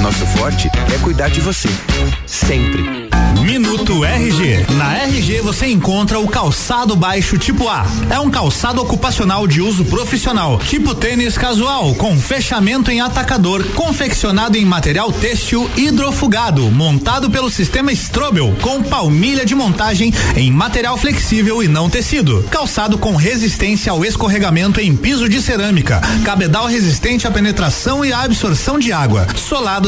Nosso forte é cuidar de você. Sempre. Minuto RG. Na RG você encontra o calçado baixo tipo A. É um calçado ocupacional de uso profissional, tipo tênis casual, com fechamento em atacador, confeccionado em material têxtil hidrofugado, montado pelo sistema Strobel, com palmilha de montagem em material flexível e não tecido. Calçado com resistência ao escorregamento em piso de cerâmica, cabedal resistente à penetração e à absorção de água, solado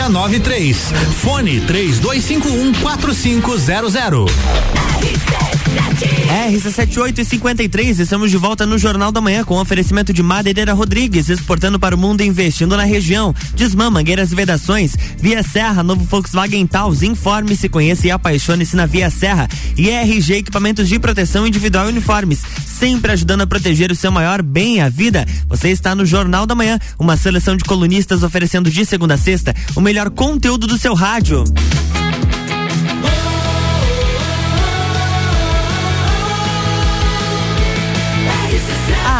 693. Fone 3251 4500. RC7853, estamos de volta no Jornal da Manhã com oferecimento de Madeireira Rodrigues, exportando para o mundo e investindo na região. Desmã, Mangueiras e Vedações, Via Serra, novo Volkswagen Taos, informe-se, conheça e apaixone-se na Via Serra. E RG Equipamentos de Proteção Individual e Uniformes, sempre ajudando a proteger o seu maior bem, a vida. Você está no Jornal da Manhã, uma seleção de colunistas oferecendo de segunda a sexta o melhor conteúdo do seu rádio.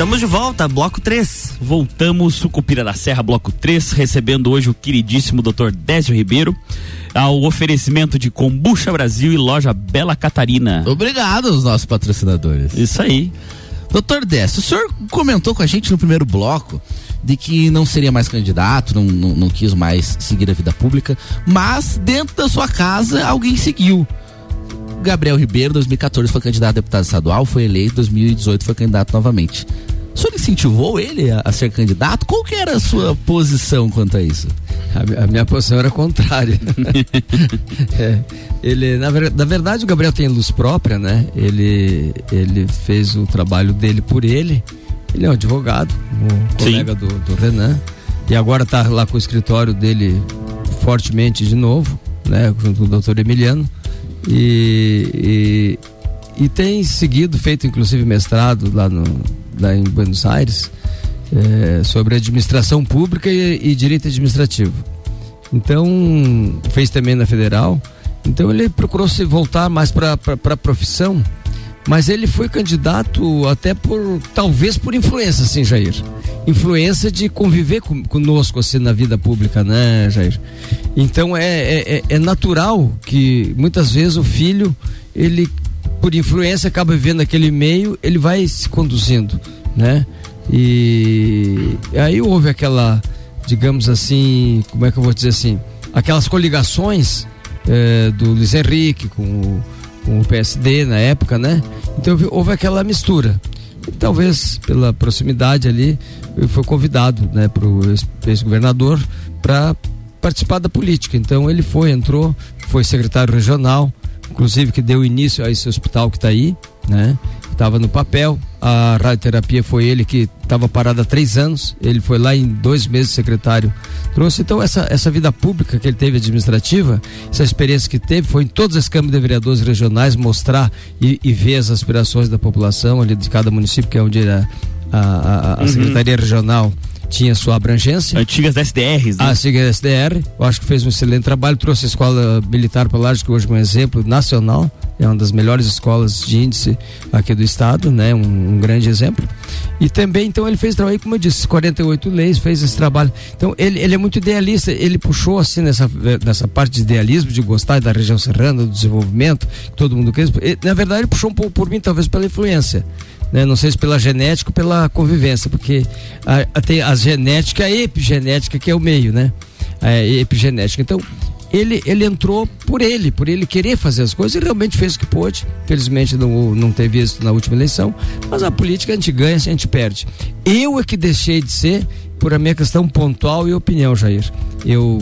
Estamos de volta, bloco 3. Voltamos, Sucupira da Serra, bloco 3, recebendo hoje o queridíssimo Dr. Désio Ribeiro, ao oferecimento de Combucha Brasil e loja Bela Catarina. Obrigado aos nossos patrocinadores. Isso aí. Doutor Décio, o senhor comentou com a gente no primeiro bloco de que não seria mais candidato, não, não, não quis mais seguir a vida pública, mas dentro da sua casa alguém seguiu. Gabriel Ribeiro, 2014 foi candidato a deputado estadual, foi eleito, 2018 foi candidato novamente. O senhor incentivou ele a, a ser candidato? Qual que era a sua posição quanto a isso? A, a minha posição era contrária. É, ele, na, ver- na verdade, o Gabriel tem luz própria, né? Ele, ele fez o trabalho dele por ele. Ele é um advogado, um colega do, do Renan. E agora está lá com o escritório dele fortemente de novo, né? Junto com o doutor Emiliano. E, e, e tem seguido, feito inclusive mestrado lá, no, lá em Buenos Aires, eh, sobre administração pública e, e direito administrativo. Então, fez também na federal. Então, ele procurou se voltar mais para a profissão. Mas ele foi candidato até por, talvez por influência, assim, Jair. Influência de conviver com, conosco, assim, na vida pública, né, Jair? Então, é, é, é- é natural que muitas vezes o filho, ele, por influência, acaba vivendo aquele meio, ele vai se conduzindo, né? E aí houve aquela, digamos assim, como é que eu vou dizer assim, aquelas coligações eh, do Luiz Henrique com o, com o PSD na época, né? Então houve- aquela mistura. E talvez pela proximidade ali, ele foi convidado, né, para o ex-governador para participar da política. Então ele foi, entrou, foi secretário regional, inclusive que deu início a esse hospital que está aí, né? Estava no papel. A radioterapia foi ele que estava parado há três anos. Ele foi lá em dois meses secretário. Trouxe então essa, essa vida pública que ele teve administrativa, essa experiência que teve, foi em todas as câmaras de vereadores regionais mostrar e, e ver as aspirações da população ali de cada município, que é onde era a, a, a Uhum. Secretaria Regional tinha sua abrangência. Antigas SDRs, né? A antiga SDR, eu acho que fez um excelente trabalho, trouxe a escola militar para Lages, que hoje é um exemplo nacional, é uma das melhores escolas de índice aqui do estado, né? Um, um grande exemplo. E também, então, ele fez trabalho, como eu disse, 48 leis, fez esse trabalho. Então, ele, ele é muito idealista, ele puxou, assim, nessa, nessa parte de idealismo, de gostar da região serrana, do desenvolvimento, que todo mundo quer. Ele, Na verdade, ele puxou um pouco por mim, talvez pela influência né? Não sei se pela genética ou pela convivência, porque a, a, tem a genética a epigenética, que é o meio, né? A epigenética. Então, ele, ele entrou por ele, por ele querer fazer as coisas e realmente fez o que pôde. Felizmente não, não teve êxito na última eleição, mas a política a gente ganha, a gente perde. Eu é que deixei de ser por a minha questão pontual e opinião, Jair. Eu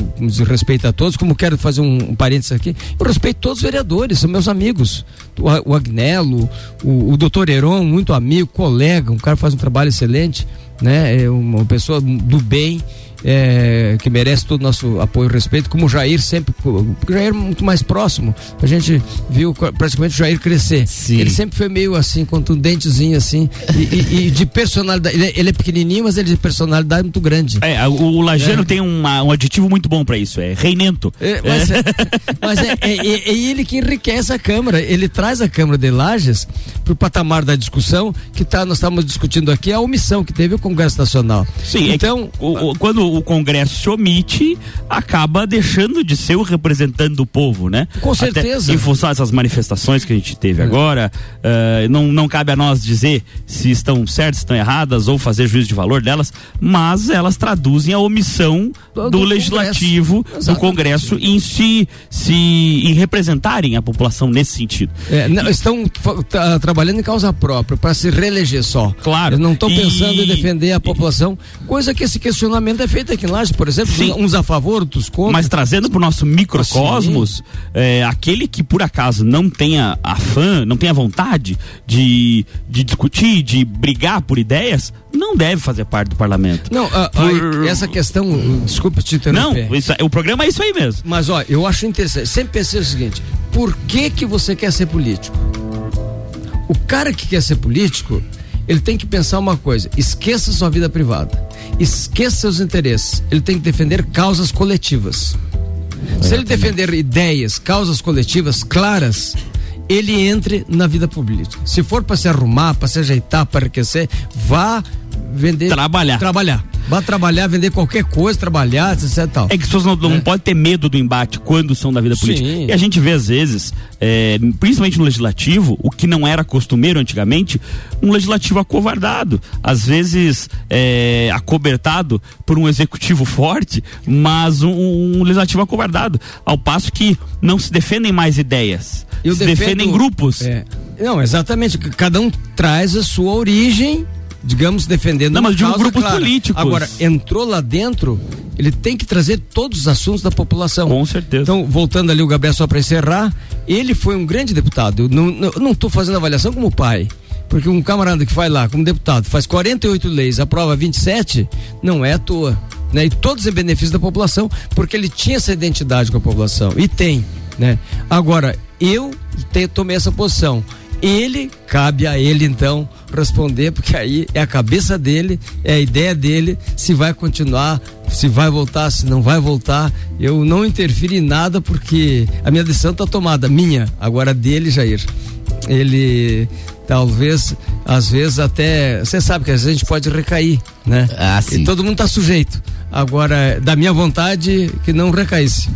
respeito a todos, como quero fazer um, um parênteses aqui, eu respeito todos os vereadores, são meus amigos. O, o Agnello, o, o doutor Heron, muito amigo, colega, um cara que faz um trabalho excelente, né? É uma pessoa do bem. É, que merece todo o nosso apoio e respeito, como o Jair sempre, o Jair é muito mais próximo. A gente viu praticamente o Jair crescer. Ele sempre foi meio assim, contundentezinho assim, e, e- e de personalidade. Ele, é- ele é pequenininho, mas ele é de personalidade muito grande. É, o, o Lajano É. tem uma- um aditivo muito bom pra isso, é reinento. É, mas é, mas é, é- é- ele que enriquece a Câmara. Ele traz a Câmara de Lages para o patamar da discussão que tá, nós estamos discutindo aqui, a omissão que teve o Congresso Nacional. Sim, então, o, o- quando o Congresso se omite, acaba deixando de ser o representante do povo, né? Com Até certeza. em função dessas manifestações que a gente teve agora, eh, não, não cabe a nós dizer se estão certas, se estão erradas ou fazer juízo de valor delas, mas elas traduzem a omissão do, do legislativo, Congresso. do. Congresso em se, se em representarem a população nesse sentido. É, não, estão tá, trabalhando em causa própria, para se reeleger só. Claro. Eles não estão E- pensando em defender a população, coisa que esse questionamento é feito aqui em Lages, por exemplo, Sim. uns a favor, outros contra. Mas trazendo para o nosso microcosmos, é, aquele que por acaso não tenha afã, não tenha vontade de, de discutir, de brigar por ideias, não deve fazer parte do parlamento. Não, ah, Por- ah, essa questão, desculpa te interromper. Não, isso é- o programa é isso aí mesmo. Mas ó, eu acho interessante. Sempre pensei o seguinte: por que que você quer ser político? O cara que quer ser político, ele tem que pensar uma coisa: esqueça sua vida privada, esqueça seus interesses. Ele tem que defender causas coletivas. Se ele defender ideias, causas coletivas claras, ele entre na vida política. Se for para se arrumar, para se ajeitar, para enriquecer, vá vender. Trabalhar. Trabalhar. Vai trabalhar, vender qualquer coisa, trabalhar, etc. Tal. É que as pessoas não, não podem ter medo do embate quando são da vida política. Sim. E a gente vê, às vezes, é, principalmente no legislativo, o que não era costumeiro antigamente, um legislativo acovardado. Às vezes é, acobertado por um executivo forte, mas um, um legislativo acovardado. Ao passo que não se defendem mais ideias. Eu se defendo- defendem grupos. É. Não, exatamente. Cada um traz a sua origem, digamos, defendendo Não, mas digo causa grupos clara. políticos. Agora, entrou lá dentro, ele tem que trazer todos os assuntos da população. Com certeza. Então, voltando ali o Gabriel só para encerrar, ele foi um grande deputado. Eu não, tô fazendo avaliação como pai. Porque um camarada que vai lá como deputado, faz 48 leis, aprova 27, não é à toa. Né? E todos em benefício da população, porque ele tinha essa identidade com a população. E tem. Né? Agora, eu te, tomei essa posição. Ele, cabe a ele então responder, porque aí é a cabeça dele, é a ideia dele, se vai continuar, se vai voltar, se não vai voltar. Eu não interfiro em nada porque a minha decisão está tomada, minha, agora dele, Jair. Ele talvez, às vezes até, você sabe que às vezes a gente pode recair, né? Ah, sim. E todo mundo está sujeito. Agora, da minha vontade, que não recaísse.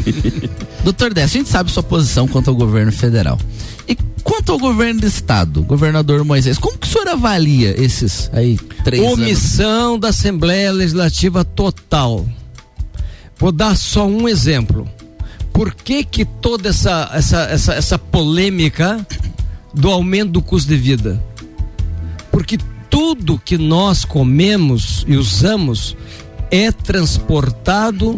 Doutor Décio, a gente sabe sua posição quanto ao governo federal. E quanto ao governo do estado, governador Moisés, como que o senhor avalia esses aí três anos? Omissão da Assembleia Legislativa total. Vou dar só um exemplo. Por que que toda essa, essa, essa, essa polêmica do aumento do custo de vida? Porque tudo que nós comemos e usamos é transportado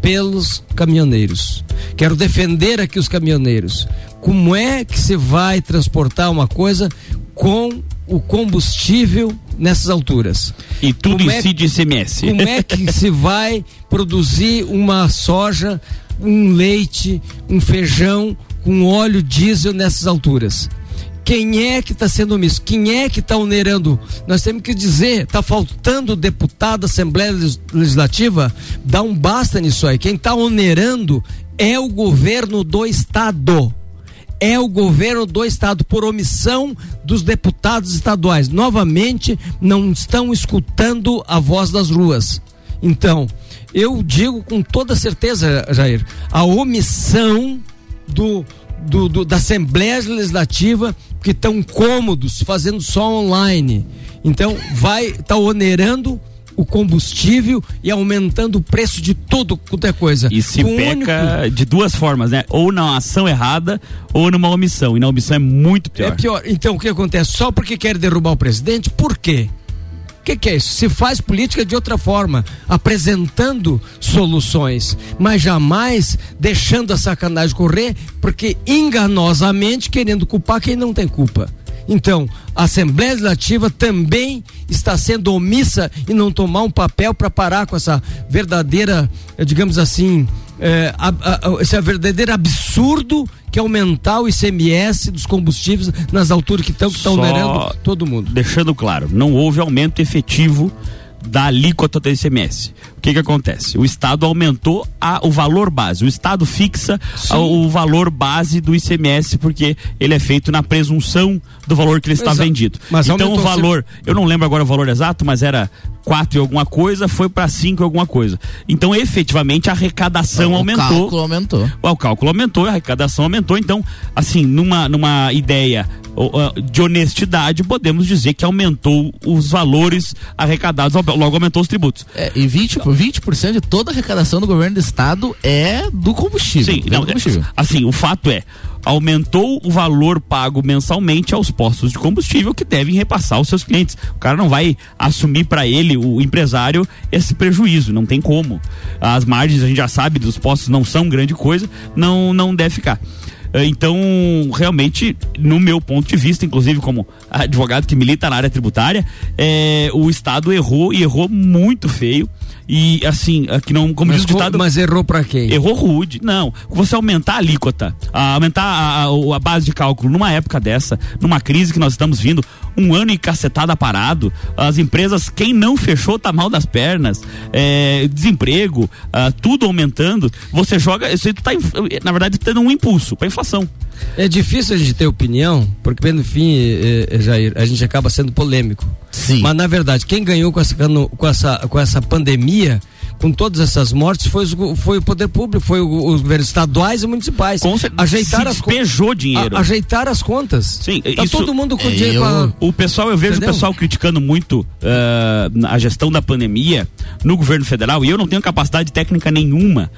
pelos caminhoneiros. Quero defender aqui os caminhoneiros. Como é que se vai transportar uma coisa com o combustível nessas alturas? E tudo Como é- incide ICMS. Como é que se vai produzir uma soja, um leite, um feijão com óleo diesel nessas alturas? Quem é que está sendo omisso? Quem é que está onerando? Nós temos que dizer, está faltando deputado Assembleia Legis- Legislativa, dá um basta nisso aí. Quem está onerando é o governo do Estado é o governo do estado por omissão dos deputados estaduais. Novamente, não estão escutando a voz das ruas. Então, eu digo com toda certeza, Jair, a omissão do, do- do- da Assembleia Legislativa que estão cômodos fazendo só online. Então, vai estar tá onerando o combustível e aumentando o preço de tudo quanto é coisa. E se peca único- de duas formas, né? Ou na ação errada, ou numa omissão. E na omissão é muito pior. É pior. Então o que acontece? Só porque quer derrubar o presidente? Por quê? O que, que é isso? Se faz política de outra forma, apresentando soluções, mas jamais deixando a sacanagem correr, porque enganosamente querendo culpar quem não tem culpa. Então, a Assembleia Legislativa também está sendo omissa e não tomar um papel para parar com essa verdadeira, eh, digamos assim, eh, a- a- esse verdadeiro absurdo que é aumentar o ICMS dos combustíveis nas alturas que estão que estão onerando todo mundo. Deixando claro, não houve aumento efetivo da alíquota do ICMS. O que que acontece? O Estado aumentou a- o valor base. O Estado fixa a- o valor base do ICMS porque ele é feito na presunção do valor que ele está a- vendido. mas então o valor, eu não lembro agora o valor exato, mas era 4 e alguma coisa, foi para 5 e alguma coisa. Então efetivamente a arrecadação o aumentou. cálculo aumentou. O cálculo aumentou, a arrecadação aumentou. Então, assim, numa, numa ideia de honestidade, podemos dizer que aumentou os valores arrecadados, logo aumentou os tributos. É, e 20%, por 20% de toda a arrecadação do governo do estado é do combustível. Sim, não, do combustível. é, assim, o fato é, aumentou o valor pago mensalmente aos postos de combustível que devem repassar aos seus clientes. O cara não vai assumir para ele, o empresário, esse prejuízo, não tem como. As margens, a gente já sabe, dos postos não são grande coisa, não, não deve ficar. Eh, Então, realmente, no meu ponto de vista, inclusive como advogado que milita na área tributária, eh, o Estado errou e errou muito feio. E assim, aqui não, como Mas diz o ditado. mas errou pra quem? Errou rude. Não. Você aumentar a alíquota, a- aumentar a, a- a base de cálculo numa época dessa, numa crise que nós estamos vindo, um ano e cacetada parado, as empresas, quem não fechou tá mal das pernas, é, desemprego, ah, tudo aumentando, você joga, isso aí tu tá, na verdade, tendo um impulso pra inflação. É difícil a gente ter opinião, porque no fim, eh, eh, Jair, a gente acaba sendo polêmico. Sim. Mas na verdade, quem ganhou com essa, com essa, com essa pandemia, com todas essas mortes, foi, foi o poder público, foi o- os governos estaduais e municipais. Ajeitar se as despejou dinheiro. a- ajeitar as contas. Sim, tá isso- todo mundo com É, dinheiro eu- pra- O pessoal, eu vejo Entendeu? o pessoal criticando muito ah, a gestão da pandemia no governo federal e eu não tenho capacidade técnica nenhuma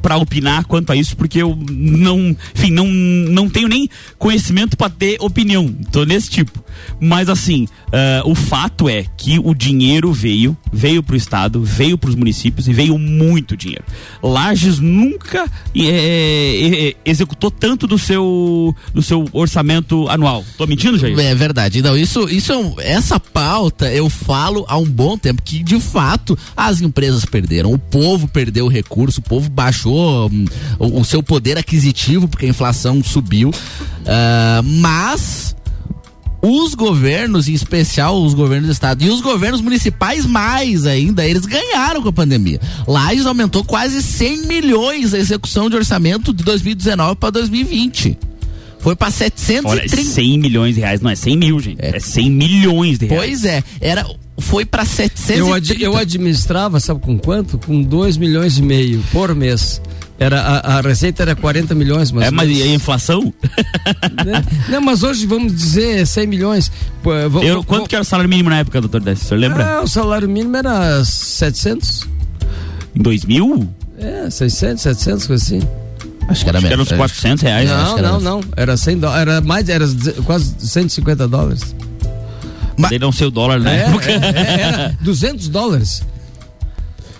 para opinar quanto a isso, porque eu não, enfim, não, não tenho nem conhecimento para ter opinião. Tô nesse tipo. Mas assim, ah, o fato é que o dinheiro veio, veio pro estado, veio pros municípios e veio muito dinheiro. Lages nunca eh, eh, executou tanto do seu do seu orçamento anual. Tô mentindo, Jair? É verdade. Não, isso, isso é essa pauta eu falo há um bom tempo que de fato as empresas perderam, o povo perdeu o recurso, o povo baixou hum, o, o seu poder aquisitivo porque a inflação subiu, Ah, mas os governos, em especial os governos do estado e os governos municipais mais ainda, eles ganharam com a pandemia. Lages aumentou quase 100 milhões a execução de orçamento de 2019 para 2020. Foi para 730 Olha, 100 milhões de reais, não é 100 mil, gente. É, 100 milhões de reais. Pois é, era, foi para 730. Eu, ad- eu administrava, sabe com quanto? Com 2 milhões e meio por mês. Era, a, a receita era 40 milhões, mas. É, mas e a inflação? Né? Não, mas hoje vamos dizer 100 milhões. Pô, eu quanto que era o salário mínimo na época, doutor Décio? O senhor lembra? Ah, o salário mínimo era 700. Em 2000? É, 600, 700, coisa assim. Acho que era Acho que era uns 400 reais. Não, Acho que era não, não. Era 100 dólares. Era mais, era quase 150 dólares. Mas ele não sei o dólar na É, época. é, é, era 200 dólares.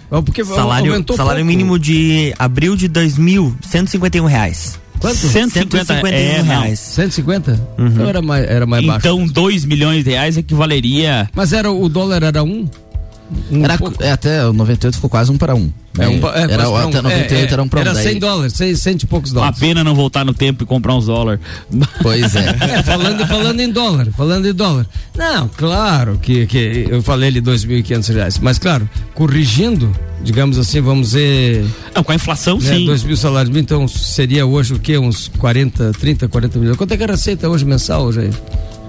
Porque Salário, aumentou salário pouco. mínimo de abril de 2000, 151 reais. Quanto? 150 151 é, reais. 150? Uhum. Então era mais, era mais baixo. Então, 2 milhões de reais equivaleria. Mas era, o dólar era um? Um Era, pouco. é, até o 98 ficou quase um para um. É, né? um, pa- é, era, quase pra um. até 98 É, é, era um para um. Era daí- 100 dólares, 100, 100 e poucos Uma dólares. pena não voltar no tempo e comprar uns dólares. Pois é. É, falando, falando em dólar, falando em dólar. Não, claro que, que eu falei ali 2.500 reais, mas claro, corrigindo, digamos assim, vamos dizer. Não, com a inflação, né, sim. 2 mil salários então seria hoje o quê? Uns 40, 30, 40 milhões. Quanto é que a receita hoje mensal, hoje aí?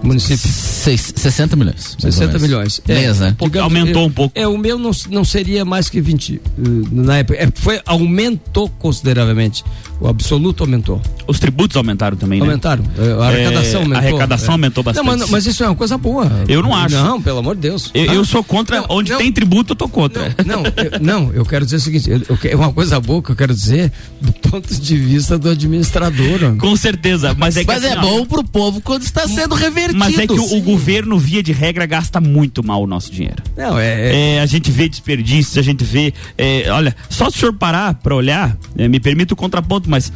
Município? Seis- 60 milhões. mais ou 60 menos. milhões. Mês, né? digamos, aumentou é, um pouco. É, o meu não, não seria mais que 20 eh, na época. É, foi, aumentou consideravelmente. O absoluto aumentou. Os tributos aumentaram também, né? Aumentaram. É, A arrecadação É, aumentou. A arrecadação É. aumentou bastante. Não, mas, mas isso é uma coisa boa. Eu não acho. Não, pelo amor de Deus. Eu, Ah, eu sou contra. onde tem tributo, eu tô contra. Não, eu, não, eu quero dizer o seguinte: eu, eu é uma coisa boa que eu quero dizer do ponto de vista do administrador. Com certeza. Mas é que Mas assim, é bom pro povo quando está sendo revertido. Mas é que o, o governo, via de regra, gasta muito mal o nosso dinheiro. Não, é. É, a gente vê desperdício, a gente vê. é, olha, só se o senhor parar pra olhar, é, me permite o contraponto, mas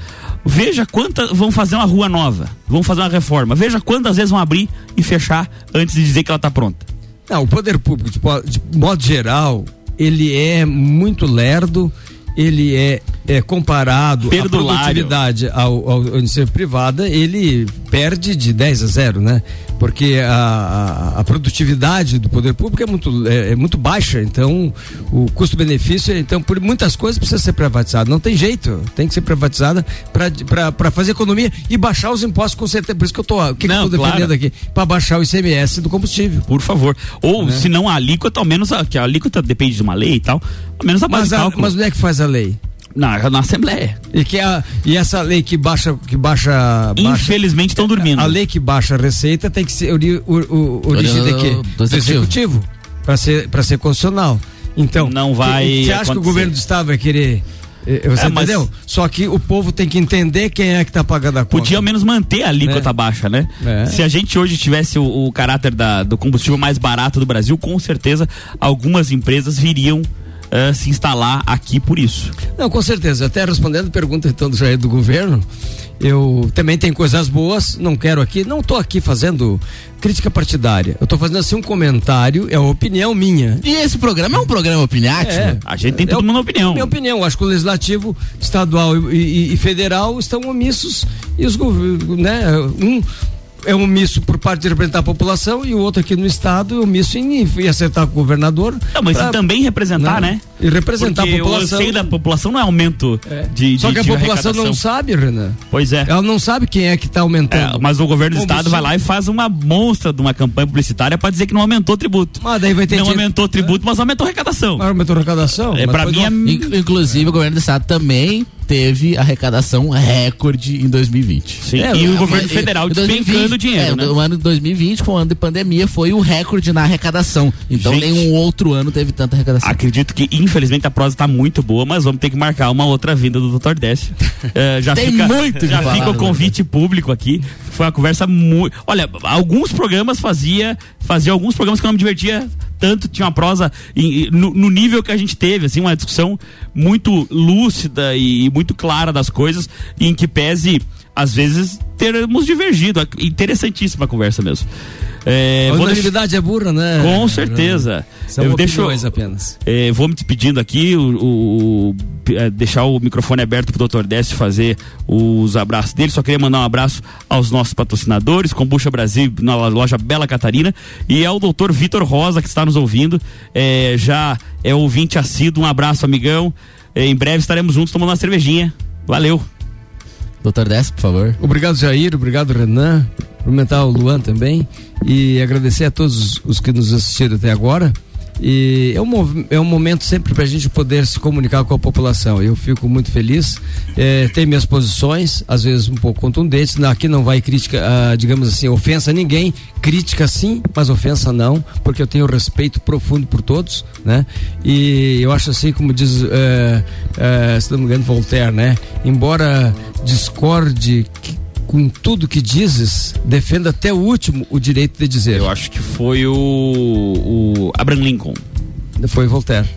veja quantas vão fazer uma rua nova, vão fazer uma reforma. Veja quantas vezes vão abrir e fechar antes de dizer que ela tá pronta. Não, o poder público, de modo geral, ele é muito lerdo, ele é, é comparado à Perdulário. produtividade ao, ao, à iniciativa privada, ele perde de 10 a 0, né? Porque a, a, a produtividade do poder público é muito, é, é muito baixa, então o custo-benefício, então por muitas coisas precisa ser privatizado. Não tem jeito, tem que ser privatizada para fazer economia e baixar os impostos com certeza. Por isso que eu o que, que eu tô defendendo claro. aqui? Para baixar o ICMS do combustível. Por favor. Ou, Né? se não a alíquota, ao menos a, que a alíquota depende de uma lei e tal, ao menos a base Mas, de a, mas onde é que faz a lei? Na, na Assembleia. E, que a, e essa lei que baixa. Que baixa, baixa Infelizmente estão dormindo. a lei que baixa a receita tem que ser ori, o, o, origem de quê? Do executivo. Para ser, pra ser constitucional. Então. Não vai Você acha que o acontecer. governo do Estado vai querer. eh, Você É, entendeu? Só que o povo tem que entender quem é que tá pagando a conta. Podia ao menos manter a alíquota baixa, né? É. Se a gente hoje tivesse o, o caráter da- do combustível mais barato do Brasil, com certeza algumas empresas viriam eh, se instalar aqui por isso. Não, com certeza. Até respondendo a pergunta então do Jair do governo, eu também tenho coisas boas, não quero aqui, não estou aqui fazendo crítica partidária. Eu estou fazendo assim um comentário, é uma opinião minha. E esse programa é um programa opiniático? É. A gente tem É todo mundo opinião. Minha opinião, eu acho que o legislativo estadual e, e- e federal estão omissos e os governos, né, um é um misso por parte de representar a população e o outro aqui no estado é um misso em ir acertar com o governador. Não, mas pra- também representar, Não, né? E representar Porque a população. O anseio da população não é aumento de, de Só que a de população não sabe, Renan. Pois é. Ela não sabe quem é que está aumentando. É, mas o governo do estado vai lá e faz uma monstra de uma campanha publicitária para dizer que não aumentou o tributo. Ah, daí vai ter não gente- aumentou o tributo, mas aumentou a arrecadação. Aumentou a arrecadação? É, Mas pra foi mim é Inclusive, o governo do estado também teve arrecadação recorde em 2020. Sim, e o governo federal despencando dinheiro, é, né? O ano de 2020, foi um ano de pandemia, foi o recorde na arrecadação. Então, Gente. nenhum outro ano teve tanta arrecadação. Acredito que, infelizmente, a prosa tá muito boa, mas vamos ter que marcar uma outra vinda do Dr. Décio. É, já Tem fica, muito Já falar, fica o né? convite público aqui. Foi uma conversa muito. Olha, alguns programas fazia, fazia alguns programas que eu não me divertia tanto, tinha uma prosa em- no, no nível que a gente teve, assim, uma discussão muito lúcida e, muito clara das coisas, em que pese, às vezes, termos divergido. Interessantíssima a conversa mesmo. É, a unanimidade é burra, né? com certeza. São eu deixo, apenas. eh, vou me despedindo aqui, o, o- o- eh, deixar o microfone aberto pro Dr. Décio fazer os abraços dele. Só queria mandar um abraço aos nossos patrocinadores, Combucha Brasil, na loja Bela Catarina, e ao doutor Vitor Rosa, que está nos ouvindo. Eh, já é ouvinte assíduo. Um abraço, amigão. Eh, em breve estaremos juntos tomando uma cervejinha. Valeu. Doutor Décio, por favor. Obrigado, Jair. Obrigado, Renan. Cumprimentar o Luan também. E agradecer a todos os que nos assistiram até agora. E é um, é um momento sempre para a gente poder se comunicar com a população. Eu fico muito feliz. É, tem minhas posições, às vezes um pouco contundentes. Aqui não vai crítica, ah, digamos assim, ofensa a ninguém. Crítica sim, mas ofensa não, porque eu tenho respeito profundo por todos, né? E eu acho assim, como diz, é, é, se não me engano, Voltaire, né? Embora discorde que- com tudo que dizes, defenda até o último o direito de dizer. Eu acho que foi o, o Abraham Lincoln. Foi Voltaire.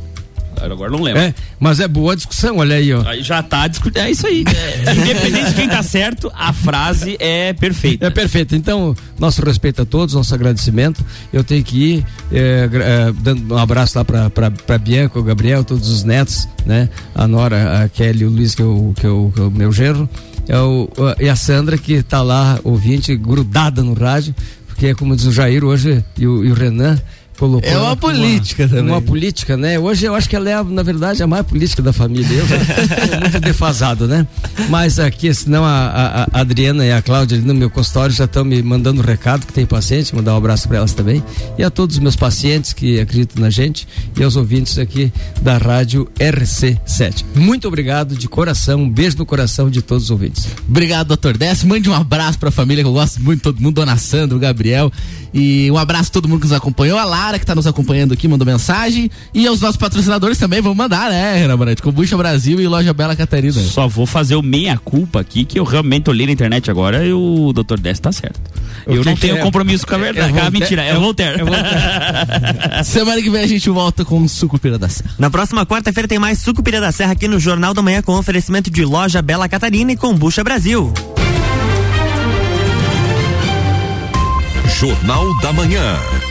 Agora não lembro. É, mas é boa a discussão, olha aí, ó. Aí já tá discutindo. É isso aí. É, independente de quem tá certo, a frase é perfeita. É perfeito. Então, nosso respeito a todos, nosso agradecimento. Eu tenho que ir é, é, dando um abraço lá pra, pra, pra Bianca, o Gabriel, todos os netos, né? A Nora, a Kelly, o Luiz, que é o, que é o, que é o meu genro. É o, e a Sandra, que tá lá, ouvinte, grudada no rádio, porque, como diz o Jair hoje e o, e o Renan. Colocou É uma política também. Uma política, né? Hoje eu acho que ela é, na verdade, a mais política da família. Eu tô muito defasado, né? Mas aqui, senão a, a- a Adriana e a Cláudia ali no meu consultório já estão me mandando um recado que tem paciente, mandar um abraço para elas também. E a todos os meus pacientes que acreditam na gente e aos ouvintes aqui da rádio RC7. Muito obrigado de coração, um beijo no coração de todos os ouvintes. Obrigado, doutor Décio. Mande um abraço pra família que eu gosto muito, todo mundo, Dona Sandra, o Gabriel. E um abraço a todo mundo que nos acompanhou. A Lara, que tá nos acompanhando aqui, mandou mensagem. E aos nossos patrocinadores também, vão mandar, né, Renan Morante? Combucha Brasil e Loja Bela Catarina. Só vou fazer o meia-culpa aqui, que eu realmente olhei na internet agora e o Dr. Décio tá certo. O eu que não que tenho é? compromisso com a verdade. É ah, Voltaire- mentira, é, é- Voltaire. Semana que vem a gente volta com o Sucupira da Serra. Na próxima quarta-feira tem mais Sucupira da Serra aqui no Jornal da Manhã com oferecimento de loja Bela Catarina e Combucha Brasil. Jornal da Manhã.